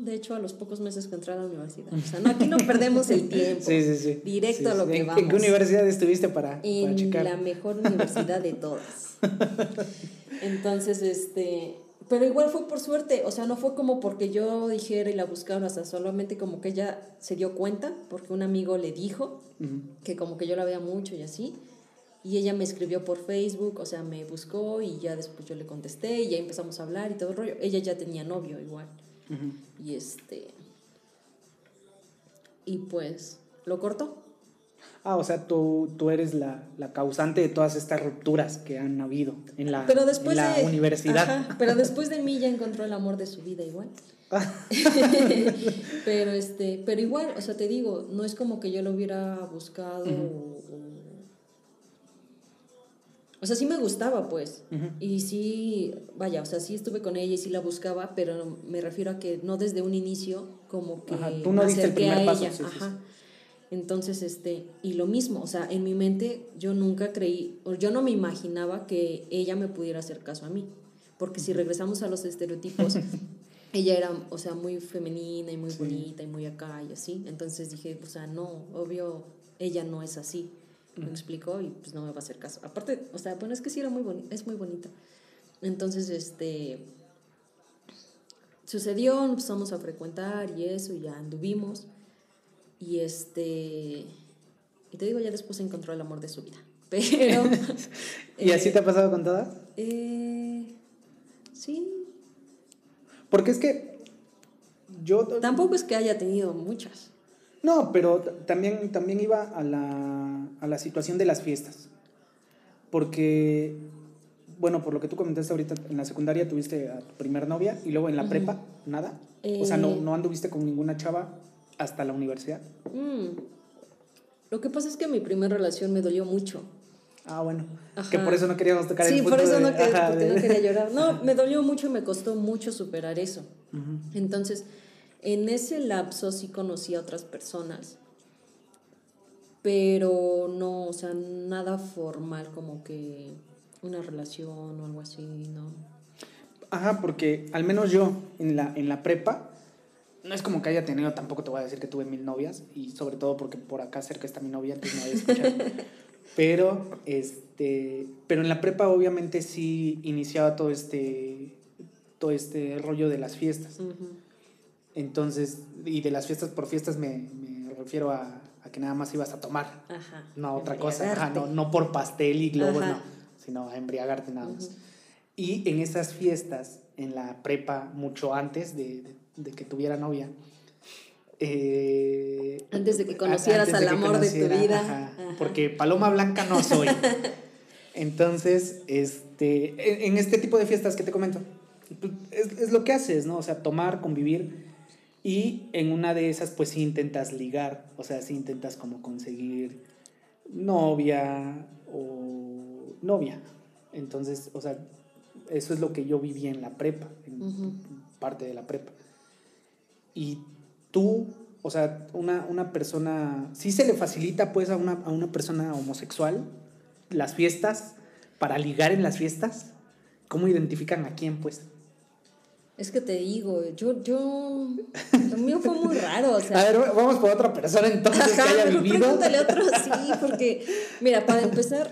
De hecho, a los pocos meses que entré a la universidad. O sea, no, aquí no perdemos el tiempo. Sí, sí, sí. Directo a lo que ¿En- vamos. ¿En qué universidad estuviste para, para En checar? la mejor universidad de todas. Entonces, este. Pero igual fue por suerte, o sea, no fue como porque yo dijera y la buscara, o sea, solamente como que ella se dio cuenta, porque un amigo le dijo que como que yo la veía mucho y así. Y ella me escribió por Facebook, o sea, me buscó y ya después yo le contesté y ya empezamos a hablar y todo el rollo. Ella ya tenía novio igual. Y este. Y pues lo cortó. Ah, o sea, tú, tú eres la, la causante de todas estas rupturas que han habido en la, Pero después en la de. universidad. Ajá, pero después de mí ya encontró el amor de su vida igual. pero este, pero igual, o sea, te digo, no es como que yo lo hubiera buscado o, o sea, sí me gustaba, pues. Y sí, vaya, o sea, sí estuve con ella y sí la buscaba, pero me refiero a que no desde un inicio, como que Ajá, tú no diste el primer paso. Sí, Ajá. Sí, Entonces, este, y lo mismo, o sea, en mi mente yo nunca creí, o yo no me imaginaba que ella me pudiera hacer caso a mí. Porque si regresamos a los estereotipos, ella era, o sea, muy femenina y muy bonita y muy acá y así. Entonces dije, o sea, no, obvio, ella no es así. Me explicó y pues no me va a hacer caso. Aparte, o sea, bueno, es que sí era muy bonita, es muy bonita. Entonces, este, sucedió, empezamos a frecuentar y eso, y ya anduvimos. Y este, y te digo, ya después encontró el amor de su vida. Pero... ¿Y así te ha pasado con todas? Eh, sí. Porque es que yo... Tampoco es que haya tenido muchas. No, pero también, también iba a la, a la situación de las fiestas. Porque, bueno, por lo que tú comentaste ahorita, en la secundaria tuviste a tu primer novia y luego en la prepa, nada. O sea, no, Eh. no anduviste con ninguna chava hasta la universidad. Mm. Lo que pasa es que mi primera relación me dolió mucho. Ah, bueno. Ajá. Que por eso no queríamos tocar Sí, el por eso de- no, quería, ajá, porque de- no quería llorar. No, me dolió mucho y me costó mucho superar eso. Entonces, en ese lapso sí conocí a otras personas, pero no, o sea, nada formal como que una relación o algo así, ¿no? Ajá, porque al menos yo en la, en la prepa, no es como que haya tenido, tampoco te voy a decir que tuve mil novias, y sobre todo porque por acá cerca está mi novia, entonces no voy a escuchar. pero, este, pero en la prepa obviamente sí iniciaba todo este, todo este rollo de las fiestas. Entonces, y de las fiestas por fiestas me, me refiero a, a que nada más ibas a tomar, Ajá. no a otra cosa, ajá, no, no por pastel y globos, no, sino a embriagarte nada más. Ujú. Y en esas fiestas, en la prepa, mucho antes de, de- de que tuviera novia, eh, Antes de que conocieras antes de al que amor de tu conociera, vida. ajá, Ajá. porque paloma blanca no soy. Entonces, este, en, en este tipo de fiestas que te comento, pues, es, es lo que haces, ¿no? O sea, tomar, convivir. Y en una de esas, pues sí intentas ligar, o sea, sí intentas como conseguir novia o novia. Entonces, o sea, eso es lo que yo viví en la prepa, en parte de la prepa. Y tú, o sea, una, una persona, sí se le facilita pues a una, a una persona homosexual las fiestas, para ligar en las fiestas, ¿cómo identifican a quién pues? Es que te digo, yo, yo, lo mío fue muy raro, o sea. a ver, vamos por otra persona entonces Ajá, que haya vivido. pregúntale a otro, sí, porque, mira, para empezar,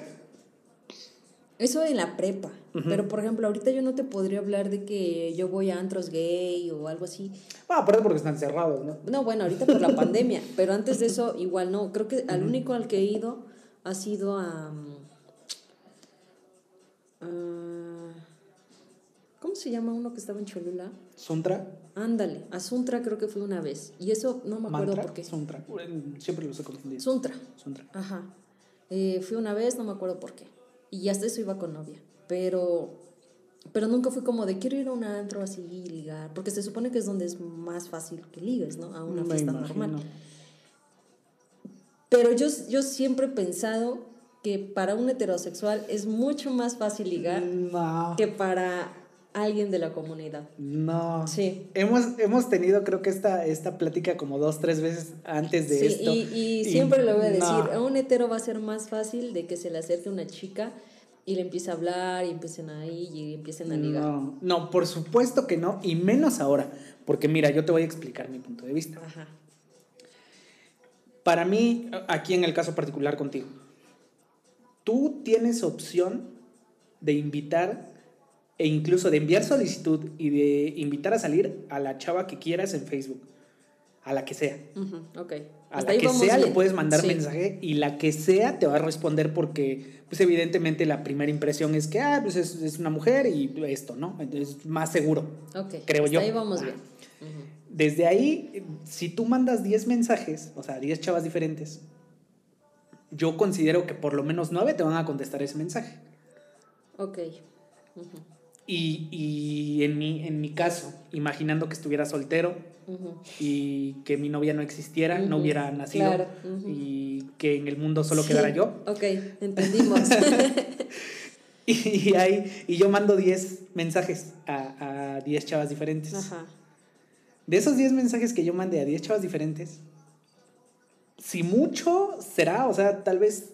eso en la prepa, pero por ejemplo, ahorita yo no te podría hablar de que yo voy a antros gay o algo así. Ah, aparte porque están cerrados, ¿no? No, bueno, ahorita por la pandemia, pero antes de eso igual no, creo que al único al que he ido ha sido a... mm, a- ¿Cómo se llama uno que estaba en Cholula? Suntra, Ándale, a Suntra creo que fue una vez. Y eso no me acuerdo por qué. Suntra. Siempre los he confundido. Suntra. Suntra. Ajá. Eh, fui una vez, no me acuerdo por qué. Y hasta eso iba con novia. Pero, pero nunca fui como de quiero ir a un antro así y ligar. Porque se supone que es donde es más fácil que ligues, ¿no? A una Me fiesta imagino. normal. Pero yo, yo siempre he pensado que para un heterosexual es mucho más fácil ligar No. que para alguien de la comunidad. No. Sí. Hemos, hemos tenido, creo que esta, esta plática como dos, tres veces antes de Sí, esto. y, y siempre lo voy a decir, no. a un hetero va a ser más fácil de que se le acerque una chica y le empiece a hablar y empiecen ahí y empiecen a ligar. No, no, por supuesto que no, y menos ahora, porque mira, yo te voy a explicar mi punto de vista. Ajá. Para mí, aquí en el caso particular contigo, tú tienes opción de invitar e incluso de enviar solicitud y de invitar a salir a la chava que quieras en Facebook, a la que sea. Ok. A Hasta la que sea le puedes mandar Sí. mensaje y la que sea te va a responder porque, pues evidentemente la primera impresión es que, ah, pues es, es una mujer y esto, ¿no? Es más seguro. Ok. creo hasta yo. ahí vamos Ah. bien. Desde ahí, si tú mandas 10 mensajes, o sea, 10 chavas diferentes, yo considero que por lo menos 9 te van a contestar ese mensaje. Ok. Ujú. Y, y en, mi, en mi caso, imaginando que estuviera soltero y que mi novia no existiera, no hubiera nacido Claro, y que en el mundo solo quedara yo. Ok, entendimos. Y, hay, y yo mando 10 mensajes a, a 10 chavas diferentes. Ajá. De esos 10 mensajes que yo mandé a 10 chavas diferentes, si mucho será, o sea, tal vez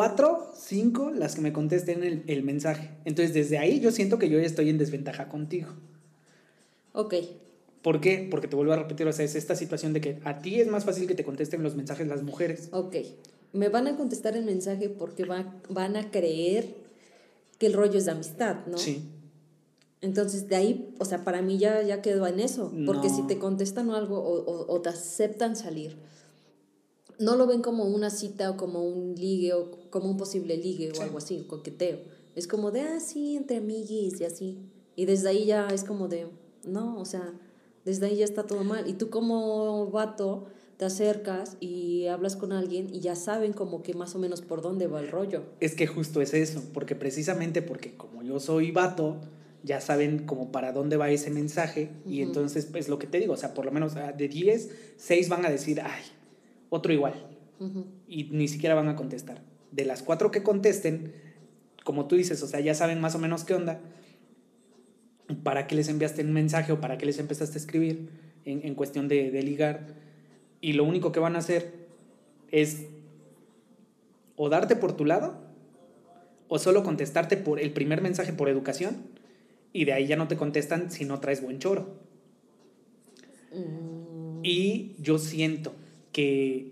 4, 5 las que me contesten el, el mensaje. Entonces, desde ahí yo siento que yo ya estoy en desventaja contigo. Ok. ¿Por qué? Porque te vuelvo a repetir, o sea, es esta situación de que a ti es más fácil que te contesten los mensajes las mujeres. Ok. Me van a contestar el mensaje porque va- van a creer que el rollo es de amistad, ¿no? Sí. Entonces, de ahí, o sea, para mí ya, ya quedó en eso. Porque No. si te contestan algo o, o- o te aceptan salir, no lo ven como una cita o como un ligue o como un posible ligue Sí. o algo así, coqueteo. Es como de, ah, sí, entre amiguis y así. Y desde ahí ya es como de, no, o sea, desde ahí ya está todo mal. Y tú como vato te acercas y hablas con alguien y ya saben como que más o menos por dónde va el rollo. Es que justo es eso, porque precisamente porque como yo soy vato, ya saben como para dónde va ese mensaje y entonces pues lo que te digo, o sea, por lo menos ah, de 10, 6 van a decir, ay, otro igual y ni siquiera van a contestar. De las cuatro que contesten, como tú dices, o sea, ya saben más o menos qué onda, para qué les enviaste un mensaje o para qué les empezaste a escribir en, en cuestión de, de ligar. Y lo único que van a hacer es o darte por tu lado o solo contestarte por el primer mensaje por educación y de ahí ya no te contestan si no traes buen choro. Mm, Y yo siento que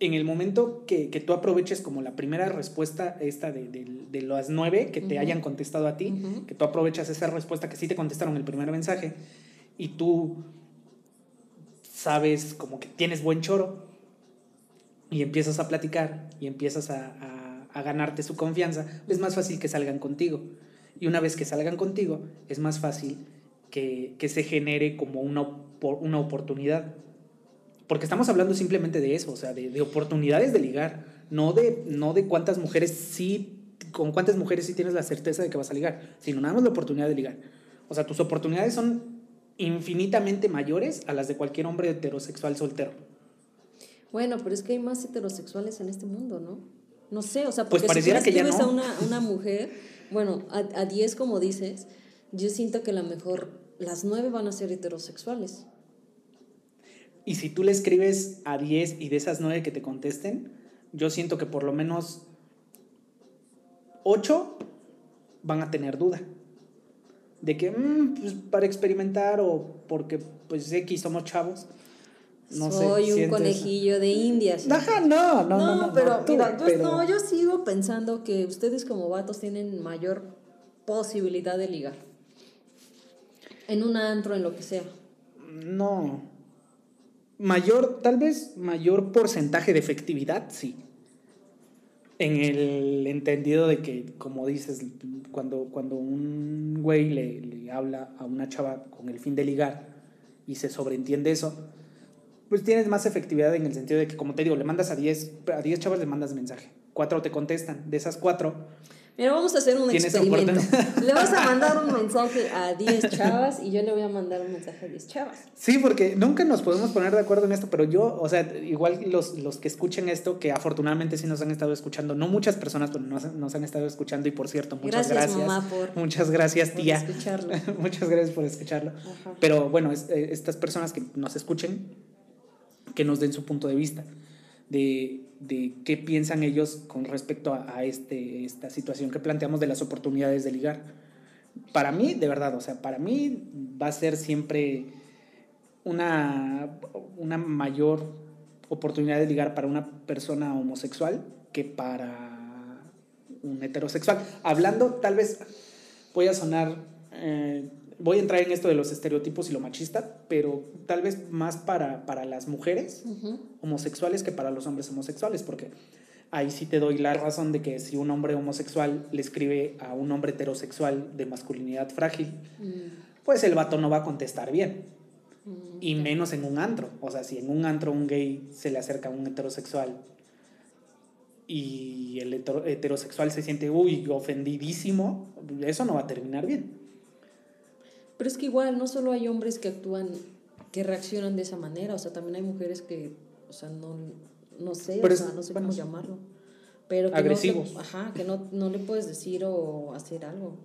en el momento que, que tú aproveches como la primera respuesta esta de, de- de las nueve que te hayan contestado a ti, que tú aprovechas esa respuesta que sí te contestaron el primer mensaje y tú sabes como que tienes buen choro y empiezas a platicar y empiezas a, a- a ganarte su confianza, es más fácil que salgan contigo. Y una vez que salgan contigo, es más fácil que, que se genere como una, una oportunidad. Porque estamos hablando simplemente de eso, o sea, de, de oportunidades de ligar, no de, no de cuántas mujeres sí, con cuántas mujeres sí tienes la certeza de que vas a ligar, sino nada más la oportunidad de ligar. O sea, tus oportunidades son infinitamente mayores a las de cualquier hombre heterosexual soltero. Bueno, pero es que hay más heterosexuales en este mundo, ¿no? No sé, o sea, Pues porque pareciera si tú que ya no. a una, una mujer, bueno, a, a 10 como dices, yo siento que a lo mejor las 9 van a ser heterosexuales. Y si tú le escribes a 10 y de esas 9 que te contesten, yo siento que por lo menos 8 van a tener duda. De que, "Mm, pues para experimentar o porque, pues X somos chavos. No sé, Soy un sientes- conejillo de indias. Ajá, no, no, no. no, pero tú, mira, yo, pero- no, yo sigo pensando que ustedes como vatos tienen mayor posibilidad de ligar. En un antro, en lo que sea. No. Mayor, tal vez mayor porcentaje de efectividad, sí. En el entendido de que, como dices, cuando, cuando un güey le, le habla a una chava con el fin de ligar y se sobreentiende eso, pues tienes más efectividad en el sentido de que, como te digo, le mandas a 10, a 10 chavas le mandas mensaje. Cuatro te contestan. De esas cuatro, Mira, vamos a hacer un experimento. Le vas a mandar un mensaje a 10 chavas y yo le voy a mandar un mensaje a 10 chavas. Sí, porque nunca nos podemos poner de acuerdo en esto, pero yo, o sea, igual los, los que escuchen esto, que afortunadamente sí nos han estado escuchando, no muchas personas, pero nos, nos han estado escuchando y por cierto, muchas Gracias, gracias. mamá, por- muchas gracias, por tía. escucharlo. muchas gracias por escucharlo. Ajá. Pero bueno, es- eh, estas personas que nos escuchen, que nos den su punto de vista de, de qué piensan ellos con respecto a, este, esta situación que planteamos de las oportunidades de ligar. Para mí, de verdad, o sea, para mí va a ser siempre una, una mayor oportunidad de ligar para una persona homosexual que para un heterosexual. Hablando, tal vez voy a sonar, eh, voy a entrar en esto de los estereotipos y lo machista, pero tal vez más para, para las mujeres homosexuales que para los hombres homosexuales, porque ahí sí te doy la razón de que si un hombre homosexual le escribe a un hombre heterosexual de masculinidad frágil, Mm, pues el vato no va a contestar bien, mm, y menos en un antro. O sea, si en un antro un gay se le acerca a un heterosexual y el heterosexual se siente, uy, ofendidísimo, eso no va a terminar bien. Pero es que igual no solo hay hombres que actúan, que reaccionan de esa manera, o sea, también hay mujeres que, o sea, no, no sé, o sea, no sé cómo llamarlo. Pero que agresivos. No, ajá, que no, no le puedes decir o hacer algo.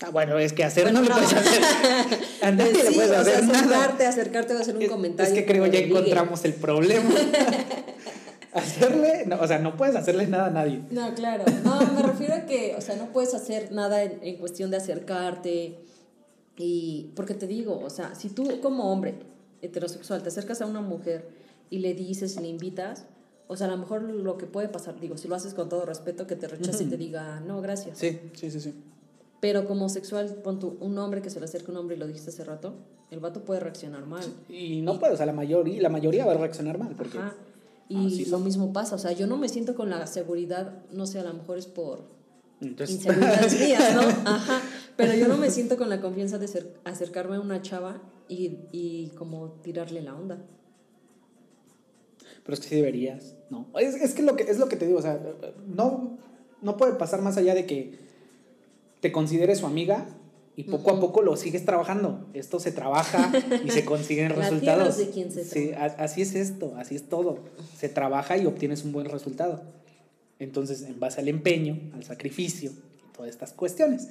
Ah, bueno, es que hacer no le puedes hacer. A nadie Pues le sí, puedes o sea, hacer nada. acercarte, acercarte va a hacer un Es- comentario. Es que creo como ya encontramos el problema. hacerle, no, o sea, no puedes hacerle nada a nadie. No, claro. No, me refiero a que, o sea, no puedes hacer nada en, en cuestión de acercarte. Y, porque te digo, o sea, si tú como hombre heterosexual te acercas a una mujer y le dices y le invitas, o sea, a lo mejor lo que puede pasar, digo, si lo haces con todo respeto, que te rechace y te diga, no, gracias. Sí, sí, sí, sí. Pero como homosexual, pon tú, un hombre que se le acerca a un hombre y lo dijiste hace rato, el vato puede reaccionar mal. Y no puede, o sea, la mayoría, la mayoría va a reaccionar mal. Porque, Ajá. Y lo mismo pasa, o sea, yo no me siento con la seguridad, no sé, a lo mejor es por entonces, inseguridades mías, ¿no? Ajá. Pero yo no me siento con la confianza de ser- acercarme a una chava y, y como tirarle la onda. pero es que sí deberías, ¿no? Es, es que, lo que es lo que te digo, o sea, no, no puede pasar más allá de que te consideres su amiga y poco a poco lo sigues trabajando. Esto se trabaja y se consiguen La resultados. es de quien se Sí, así es esto, así es todo. Se trabaja y obtienes un buen resultado. Entonces, en base al empeño, al sacrificio, todas estas cuestiones.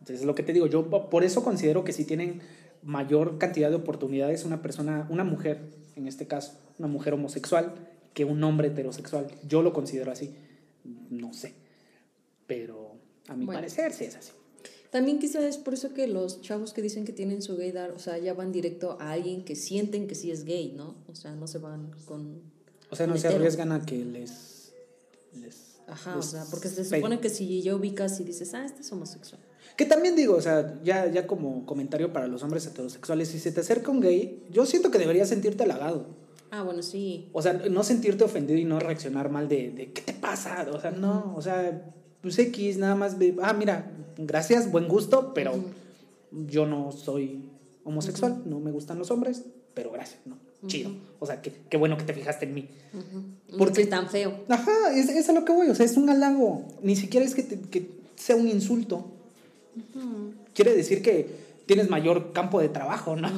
Entonces, es lo que te digo, yo po- por eso considero que si tienen mayor cantidad de oportunidades una persona, una mujer, en este caso, una mujer homosexual, que un hombre heterosexual. Yo lo considero así. No sé. Pero a mi Bueno. parecer sí es así. También quizás es por eso que los chavos que dicen que tienen su gaydar, o sea, ya van directo a alguien que sienten que sí es gay, ¿no? O sea, no se van con... O sea, no se arriesgan a que les... les Ajá, o sea, porque se supone que si ya ubicas y dices, ah, este es homosexual. Que también digo, o sea, ya, ya como comentario para los hombres heterosexuales, si se te acerca un gay, yo siento que deberías sentirte halagado. Ah, bueno, sí. O sea, no sentirte ofendido y no reaccionar mal de, de ¿qué te pasa? O sea, no, o sea, pues X, nada más de, ah, mira, gracias, buen gusto, pero yo no soy homosexual, no me gustan los hombres, pero gracias, ¿no? Chido. O sea, qué, qué bueno que te fijaste en mí. No Porque- soy tan feo. Ajá, es, es a lo que voy, o sea, es un halago. Ni siquiera es que, te- que sea un insulto. Quiere decir que tienes mayor campo de trabajo, ¿no?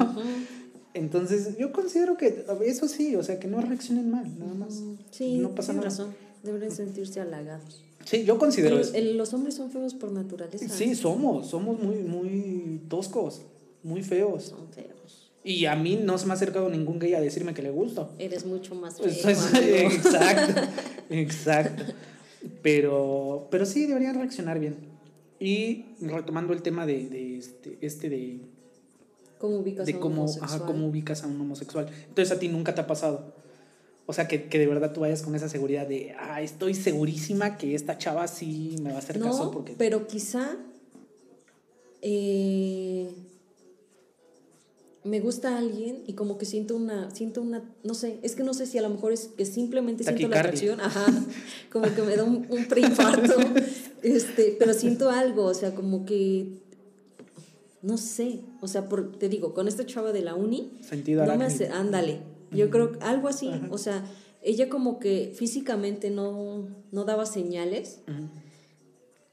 Entonces, yo considero que eso sí, o sea, que no reaccionen mal, nada más. Sí, no pasa nada. razón. Deberían sentirse halagados. Sí, yo considero El- eso. el- los hombres son feos por naturaleza. Sí, somos, somos muy, muy toscos, muy feos. Son feos. Y a mí no se me ha acercado ningún gay a decirme que le gusto. Eres mucho más feo. Pues, es- amigo. exacto, exacto. Pero, pero sí deberían reaccionar bien. Y retomando el tema de, de este, este de, ¿Cómo ubicas de a un cómo, homosexual? ajá, cómo ubicas a un homosexual. Entonces a ti nunca te ha pasado. O sea, que, que de verdad tú vayas con esa seguridad de, ah, estoy segurísima que esta chava sí me va a hacer no, caso porque... pero quizá eh, me gusta alguien y como que siento una, siento una, no sé, es que no sé si a lo mejor es que simplemente siento la atracción, ajá, como que me da un, un preinfarto, este, pero siento algo, o sea, como que, no sé, o sea, por, te digo, con esta chava de la uni, Sentido no me hace, ándale, yo creo algo así, o sea, ella como que físicamente no, no daba señales.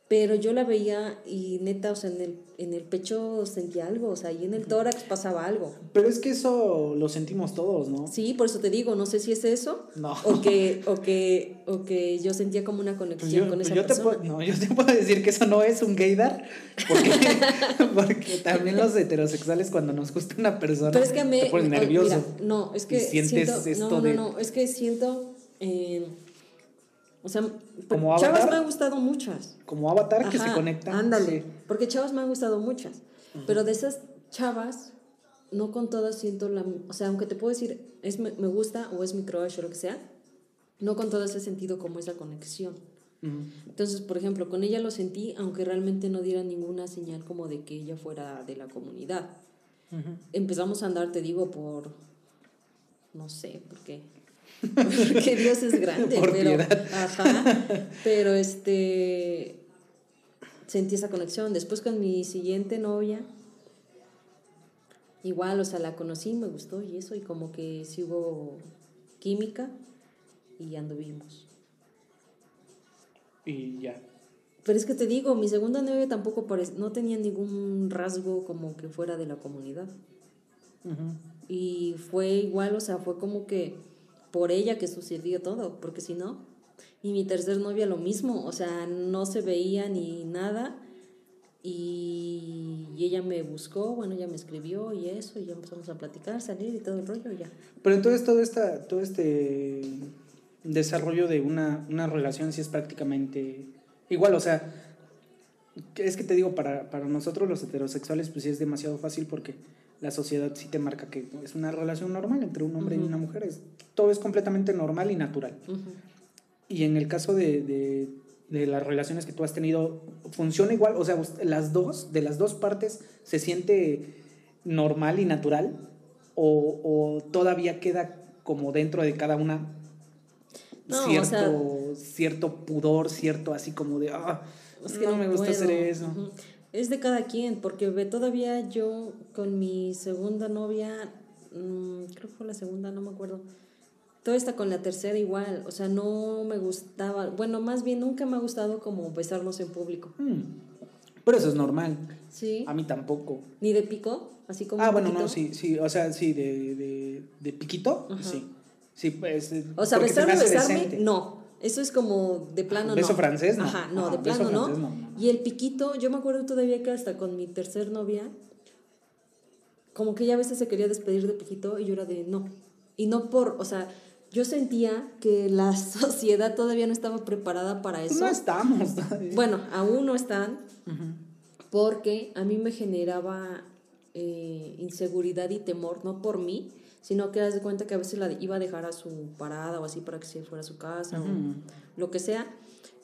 Pero yo la veía y neta, o sea, en el, en el pecho sentía algo, o sea, y en el tórax pasaba algo. Pero es que eso lo sentimos todos, ¿no? Sí, por eso te digo, no sé si es eso No. o que, o que, o que yo sentía como una Pues conexión yo, con pues esa yo te persona. puedo, no, yo te puedo decir que eso no es un gaydar, porque, porque también los heterosexuales cuando nos gusta una persona Pero es que a mí, te ponen oh, nervioso. mira, no, es que sientes siento, esto no, de- no, no, es que siento, eh, o sea, ¿Como chavas me han gustado muchas. Como avatar que se conectan. Ándale, sí. porque chavas me han gustado muchas, pero de esas chavas, no con todas siento la, o sea, aunque te puedo decir, es me, me gusta o es mi crush o lo que sea, no con todas he sentido como esa conexión. Entonces, por ejemplo, con ella lo sentí, aunque realmente no diera ninguna señal como de que ella fuera de la comunidad. Empezamos a andar, te digo, por, no sé, por qué. Porque Dios es grande, Por pero, piedad. ajá, pero este, sentí esa conexión. Después con mi siguiente novia, igual, o sea, la conocí, me gustó y eso, y como que sí hubo química y anduvimos. Y ya. Pero es que te digo, mi segunda novia tampoco parec- no tenía ningún rasgo como que fuera de la comunidad. Ujú. Y fue igual, o sea, fue como que por ella que sucedió todo, porque si no. Y mi tercer novia lo mismo, o sea, no se veía ni nada. Y, ella me buscó, bueno, ella me escribió y eso, y ya empezamos a platicar, salir y todo el rollo, ya. Pero entonces todo, esta, todo este desarrollo de una, una relación sí es prácticamente igual, o sea, es que te digo, para, para nosotros los heterosexuales pues sí es demasiado fácil porque la sociedad sí te marca que es una relación normal entre un hombre y una mujer, es, todo es completamente normal y natural. Y en el caso de, de, de las relaciones que tú has tenido, ¿funciona igual? O sea, las dos, de las dos partes, ¿se siente normal y natural? ¿O, o todavía queda como dentro de cada una No, o cierto, sea- cierto pudor, cierto así como de, ah, es que no, No me gusta hacer eso? Es de cada quien, porque ve, todavía yo con mi segunda novia, mm, creo que fue la segunda, no me acuerdo. Todo está con la tercera igual, o sea, no me gustaba, bueno, más bien nunca me ha gustado como besarnos en público. Hmm, Pero eso es normal. ¿Sí? A mí tampoco. Ni de pico, así como... Ah, bueno, no, sí, sí, o sea, sí, de, de, de piquito, Ajá. sí. Sí, pues. O sea, besarme, besarme, decente. no. Eso es como de plano ¿Beso no. francés? No. Ajá, no, Ajá, de beso plano no. francés, no. Y el piquito, yo me acuerdo todavía que hasta con mi tercer novia, como que ella a veces se quería despedir de piquito y yo era de no. Y no por, o sea, yo sentía que la sociedad todavía no estaba preparada para Pues eso. no estamos. todavía. Bueno, aún no están, porque a mí me generaba eh, inseguridad y temor, no por mí, sino que das de cuenta que a veces la iba a dejar a su parada o así para que se fuera a su casa o lo que sea.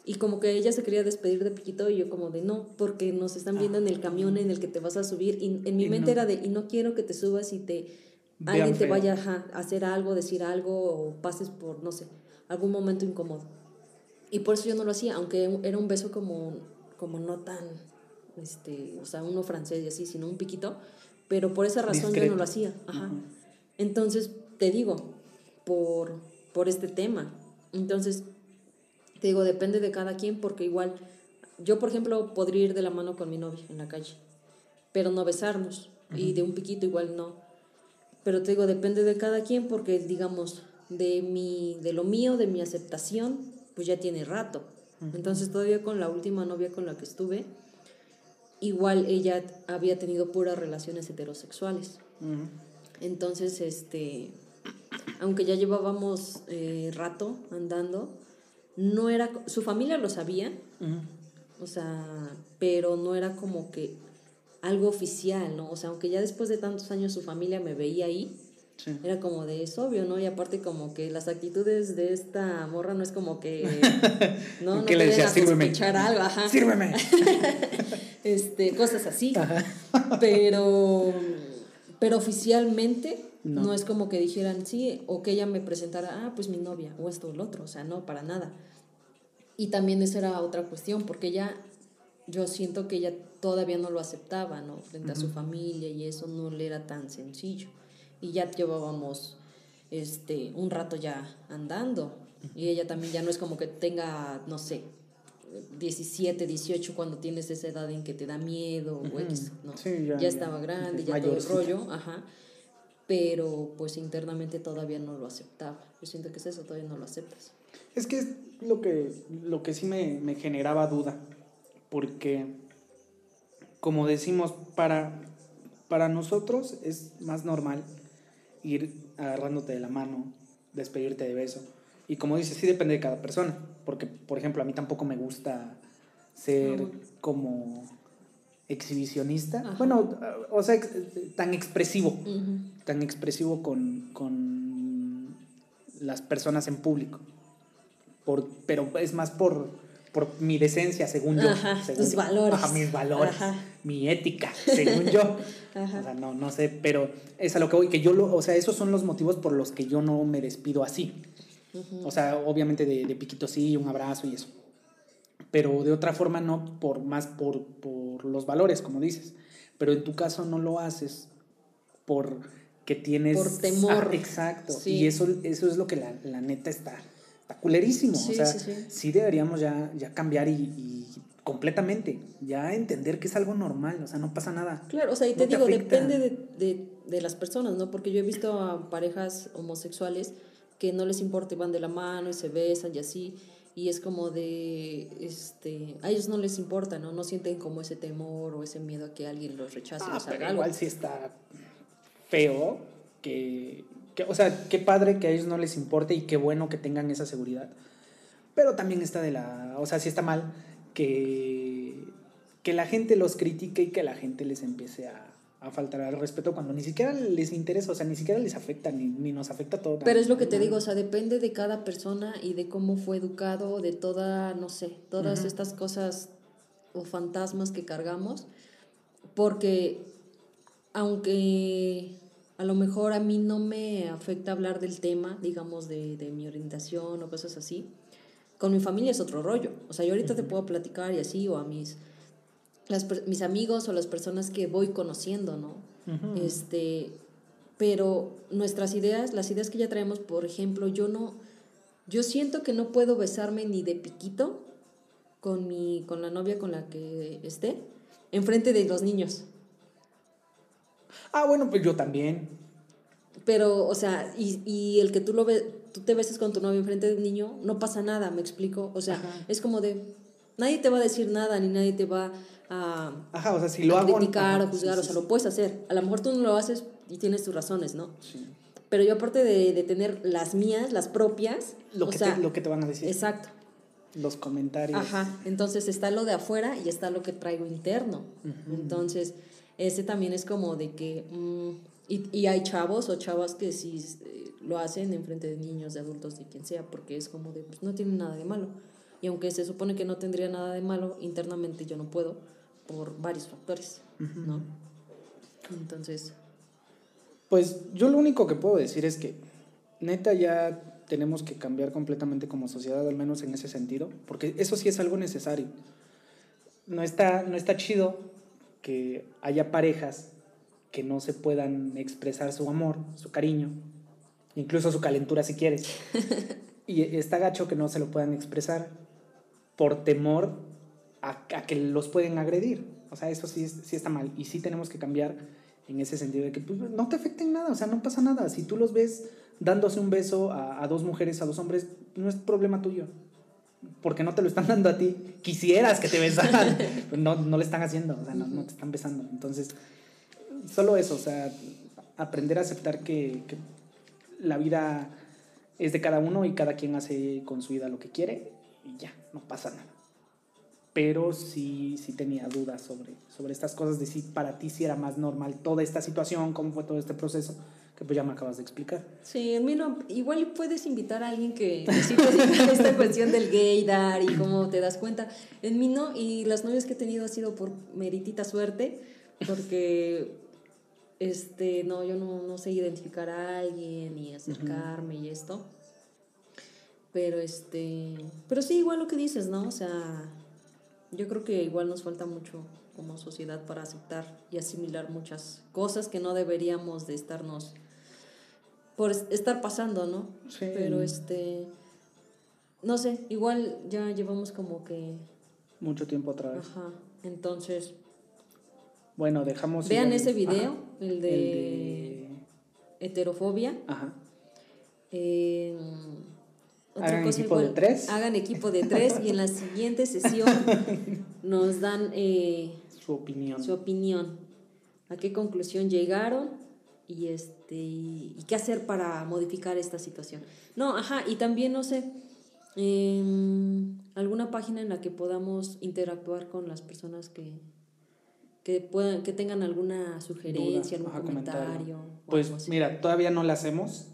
Y como que ella se quería despedir de Piquito y yo como de no, porque nos están viendo en el camión en el que te vas a subir. Y en mi Y mente no. era de, y no quiero que te subas y te alguien te feo. vaya ajá, a hacer algo, decir algo o pases por, no sé, algún momento incómodo. Y por eso yo no lo hacía, aunque era un beso como, como no tan, este, o sea, uno francés y así, sino un piquito, pero por esa razón yo no lo hacía. Ajá. Entonces, te digo, por, por este tema. Entonces, te digo, depende de cada quien, porque igual, yo por ejemplo podría ir de la mano con mi novia en la calle, pero no besarnos, y de un piquito igual no. Pero te digo, depende de cada quien, porque digamos, de, mi, de lo mío, de mi aceptación, pues ya tiene rato. Entonces, todavía con la última novia con la que estuve, igual ella había tenido puras relaciones heterosexuales. Ujú. Entonces, este, aunque ya llevábamos eh, rato andando, no era, su familia lo sabía, o sea, pero no era como que algo oficial, ¿no? O sea, aunque ya después de tantos años su familia me veía ahí, Sí. era como de es obvio, ¿no? Y aparte como que las actitudes de esta morra no es como que no, no ¿Qué le te decías? a Sírveme. algo, ajá. Sírveme. Este, cosas así. Pero pero oficialmente No. no. es como que dijeran sí o que ella me presentara, ah, pues mi novia o esto o lo otro, o sea, no para nada. Y también esa era otra cuestión, porque ella yo siento que ella todavía no lo aceptaba, ¿no? Frente a su familia y eso no le era tan sencillo. Y ya llevábamos este un rato ya andando y ella también ya no es como que tenga, no sé, 17, 18 cuando tienes esa edad en que te da miedo o X, ¿no? Sí, ya- ya, ya- estaba grande, ya todo el rollo, ajá. Pero pues internamente todavía no lo aceptaba. Yo siento que es eso, todavía no lo aceptas. Es que es lo que, lo que sí me, me generaba duda, porque, como decimos, para, para nosotros es más normal ir agarrándote de la mano, despedirte de beso. Y como dices, sí depende de cada persona, porque, por ejemplo, a mí tampoco me gusta ser como exhibicionista. Ajá. Bueno, o sea, tan expresivo tan expresivo con, con las personas en público. Por, pero es más por, por mi decencia, según yo. Ajá, según tus yo. valores. Ajá, mis valores, Ajá. mi ética, según yo. Ajá. O sea, no, no sé, pero es a lo que voy, que yo lo, o sea, esos son los motivos por los que yo no me despido así. O sea, obviamente de, de piquito sí, un abrazo y eso. Pero de otra forma no, por más por, por los valores, como dices. Pero en tu caso no lo haces por que tienes... Por temor. Ah, exacto. Sí. Y eso, eso es lo que la, la neta está está culerísimo. Sí, o sea, sí, deberíamos ya, ya cambiar y, y completamente, ya entender que es algo normal, o sea, no pasa nada. Claro, o sea, y No te te digo, afecta. depende de, de, de las personas, ¿no? Porque yo he visto a parejas homosexuales que no les importa y van de la mano y se besan y así, y es como de, este, a ellos no les importa, ¿no? No sienten como ese temor o ese miedo a que alguien los rechace o Ah, les haga pero algo. igual sí está feo que, que- o sea, qué padre que a ellos no les importe y qué bueno que tengan esa seguridad. Pero también está de la, o sea, sí está mal que, que la gente los critique y que la gente les empiece a, a faltar al respeto cuando ni siquiera les interesa, o sea, ni siquiera les afecta, ni, ni nos afecta todo. Pero es lo que te digo, o sea, depende de cada persona y de cómo fue educado, de toda, no sé, todas Ujú. estas cosas o fantasmas que cargamos, porque aunque a lo mejor a mí no me afecta hablar del tema, digamos, de, de mi orientación o cosas así, con mi familia es otro rollo. O sea, yo ahorita te puedo platicar y así, o a mis, las, mis amigos o las personas que voy conociendo, ¿no? Este, pero nuestras ideas, las ideas que ya traemos, por ejemplo, yo no, yo siento que no puedo besarme ni de piquito con mi, con la novia con la que esté, enfrente de los niños. Ah, bueno, pues yo también. Pero, o sea, y, y el que tú lo ves, tú te beses con tu novio enfrente de un niño, no pasa nada, me explico. O sea, Ajá. es como de, nadie te va a decir nada, ni nadie te va a, Ajá, o sea, si lo hago... criticar o juzgar, sí, o sí, sea, lo puedes hacer. A lo mejor tú no lo haces y tienes tus razones, ¿no? sí. Pero yo aparte de, de tener las mías, las propias, Lo, o que sea, te, lo que te van a decir. exacto. Los comentarios. Ajá, entonces está lo de afuera y está lo que traigo interno. Entonces, ese también es como de que, mm, y, y hay chavos o chavas que sí eh, lo hacen en frente de niños, de adultos, de quien sea, porque es como de, pues no tiene nada de malo. Y aunque se supone que no tendría nada de malo, internamente yo no puedo por varios factores, ¿no? Entonces, Pues yo lo único que puedo decir es que neta ya tenemos que cambiar completamente como sociedad, al menos en ese sentido, porque eso sí es algo necesario. No está, no está chido que haya parejas que no se puedan expresar su amor, su cariño, incluso su calentura si quieres. Y está gacho que no se lo puedan expresar por temor a, a que los pueden agredir. O sea, eso sí, sí está mal. Y sí tenemos que cambiar en ese sentido de que pues, no te afecten nada, o sea, no pasa nada. Si tú los ves dándose un beso a, a dos mujeres, a dos hombres, no es problema tuyo. Porque no te lo están dando a ti. Quisieras que te besaran. No, no le están haciendo, o sea, no, no te están besando. Entonces, solo eso, o sea, aprender a aceptar que, que la vida es de cada uno y cada quien hace con su vida lo que quiere y ya, no pasa nada. Pero sí, sí tenía dudas sobre, sobre estas cosas, de si para ti sí era más normal toda esta situación, cómo fue todo este proceso, que pues ya me acabas de explicar. Sí, en mí no, igual puedes invitar a alguien que, esta cuestión del gaydar y cómo te das cuenta. En mí no, y las novias que he tenido ha sido por meritita suerte, porque este, no, yo no, no sé identificar a alguien y acercarme y esto. Pero este, pero sí, igual lo que dices, ¿no? O sea, yo creo que igual nos falta mucho como sociedad para aceptar y asimilar muchas cosas que no deberíamos de estarnos por es- estar pasando, ¿no? Sí. Pero este, no sé, igual ya llevamos como que, Mucho tiempo otra vez. ajá, entonces, Bueno, dejamos... vean igual- ese video, ajá, el de, el de- heterofobia. Ajá. Eh, otra Hagan cosa equipo de tres. Hagan equipo de tres y en la siguiente sesión nos dan eh, Su opinión. su opinión, a qué conclusión llegaron y este y qué hacer para modificar esta situación. No, ajá, y también no sé em, alguna página en la que podamos interactuar con las personas que que puedan que tengan alguna sugerencia, Duda, algún ajá, comentario. Pues mira, todavía no la hacemos,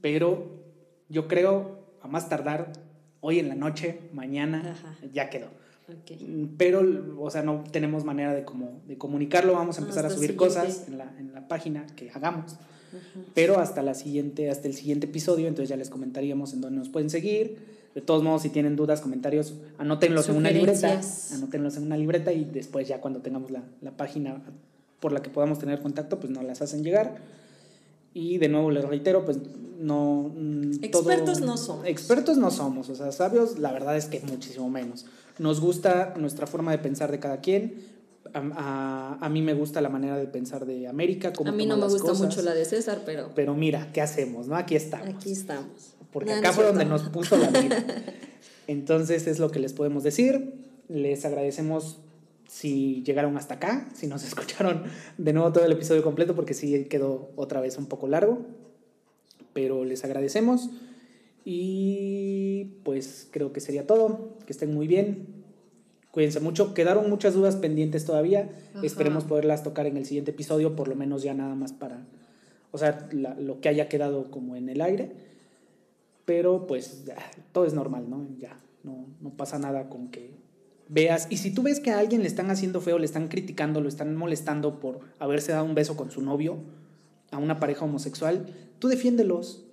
pero yo creo, a más tardar, hoy en la noche, mañana, Ajá. ya quedó. ok. Mm, Pero, o sea, no tenemos manera de, como, de comunicarlo. Vamos a empezar a Hasta subir siguiente. cosas en la, en la página que hagamos. Ajá. Pero hasta, la siguiente, hasta el siguiente episodio, entonces ya les comentaríamos en dónde nos pueden seguir. De todos modos, si tienen dudas, comentarios, anótenlos en una libreta. Anótenlos en una libreta y después ya cuando tengamos la, la página por la que podamos tener contacto, pues nos las hacen llegar. Y de nuevo les reitero, pues no... Mm, expertos no somos. Expertos no somos, o sea, sabios la verdad es que muchísimo menos. Nos gusta nuestra forma de pensar de cada quien. A, a, mí me gusta la manera de pensar de América. a mí no me gusta mucho la de César, pero... Pero mira, ¿qué hacemos? no Aquí estamos. Aquí estamos. Porque acá fue donde nos puso la vida. Entonces es lo que les podemos decir. Les agradecemos si llegaron hasta acá, si nos escucharon de nuevo todo el episodio completo, porque sí quedó otra vez un poco largo. Pero les agradecemos. Y pues creo que sería todo. Que estén muy bien. Cuídense mucho. Quedaron muchas dudas pendientes todavía. Esperemos poderlas tocar en el siguiente episodio, por lo menos ya nada más para, o sea, lo que haya quedado como en el aire. Pero pues ya, todo es normal, ¿no? Ya, no, no pasa nada con que veas. Y si tú ves que a alguien le están haciendo feo, le están criticando, lo están molestando por haberse dado un beso con su novio, a una pareja homosexual, tú defiéndelos.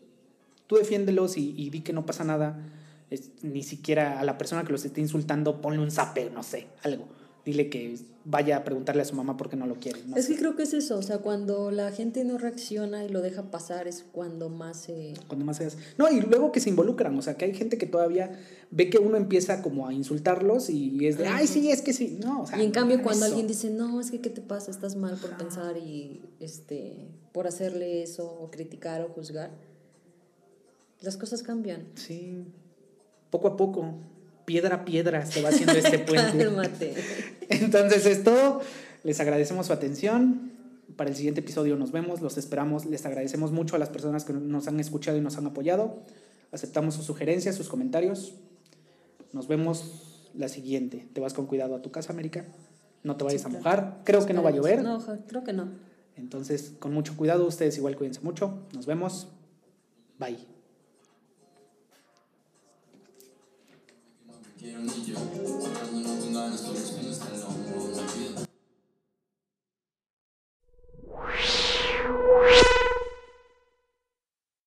Tú defiéndelos y, y di que no pasa nada. ni siquiera a la persona que los esté insultando, ponle un zape, no sé, algo dile que vaya a preguntarle a su mamá por qué no lo quiere. es que creo que es eso, o sea, cuando la gente no reacciona y lo deja pasar es cuando más se... Cuando más se hace. No, y luego que se involucran, o sea, que hay gente que todavía ve que uno empieza como a insultarlos y es de, ay, sí, es que sí, no, o sea, Y en cambio cuando alguien dice, no, es que ¿qué te pasa? Estás mal por pensar y, este, por hacerle eso, o criticar o juzgar, las cosas cambian. Sí, poco a poco piedra a piedra se va haciendo este puente. Entonces es todo. Les agradecemos su atención. Para el siguiente episodio nos vemos, los esperamos. Les agradecemos mucho a las personas que nos han escuchado y nos han apoyado. Aceptamos sus sugerencias, sus comentarios. Nos vemos la siguiente. Te vas con cuidado a tu casa, América. No te vayas a mojar. Creo que no va a llover. No, creo que no. Entonces, con mucho cuidado, ustedes igual cuídense mucho. Nos vemos. Bye. I don't need you. olmuş bir insanın olmalı olabilir.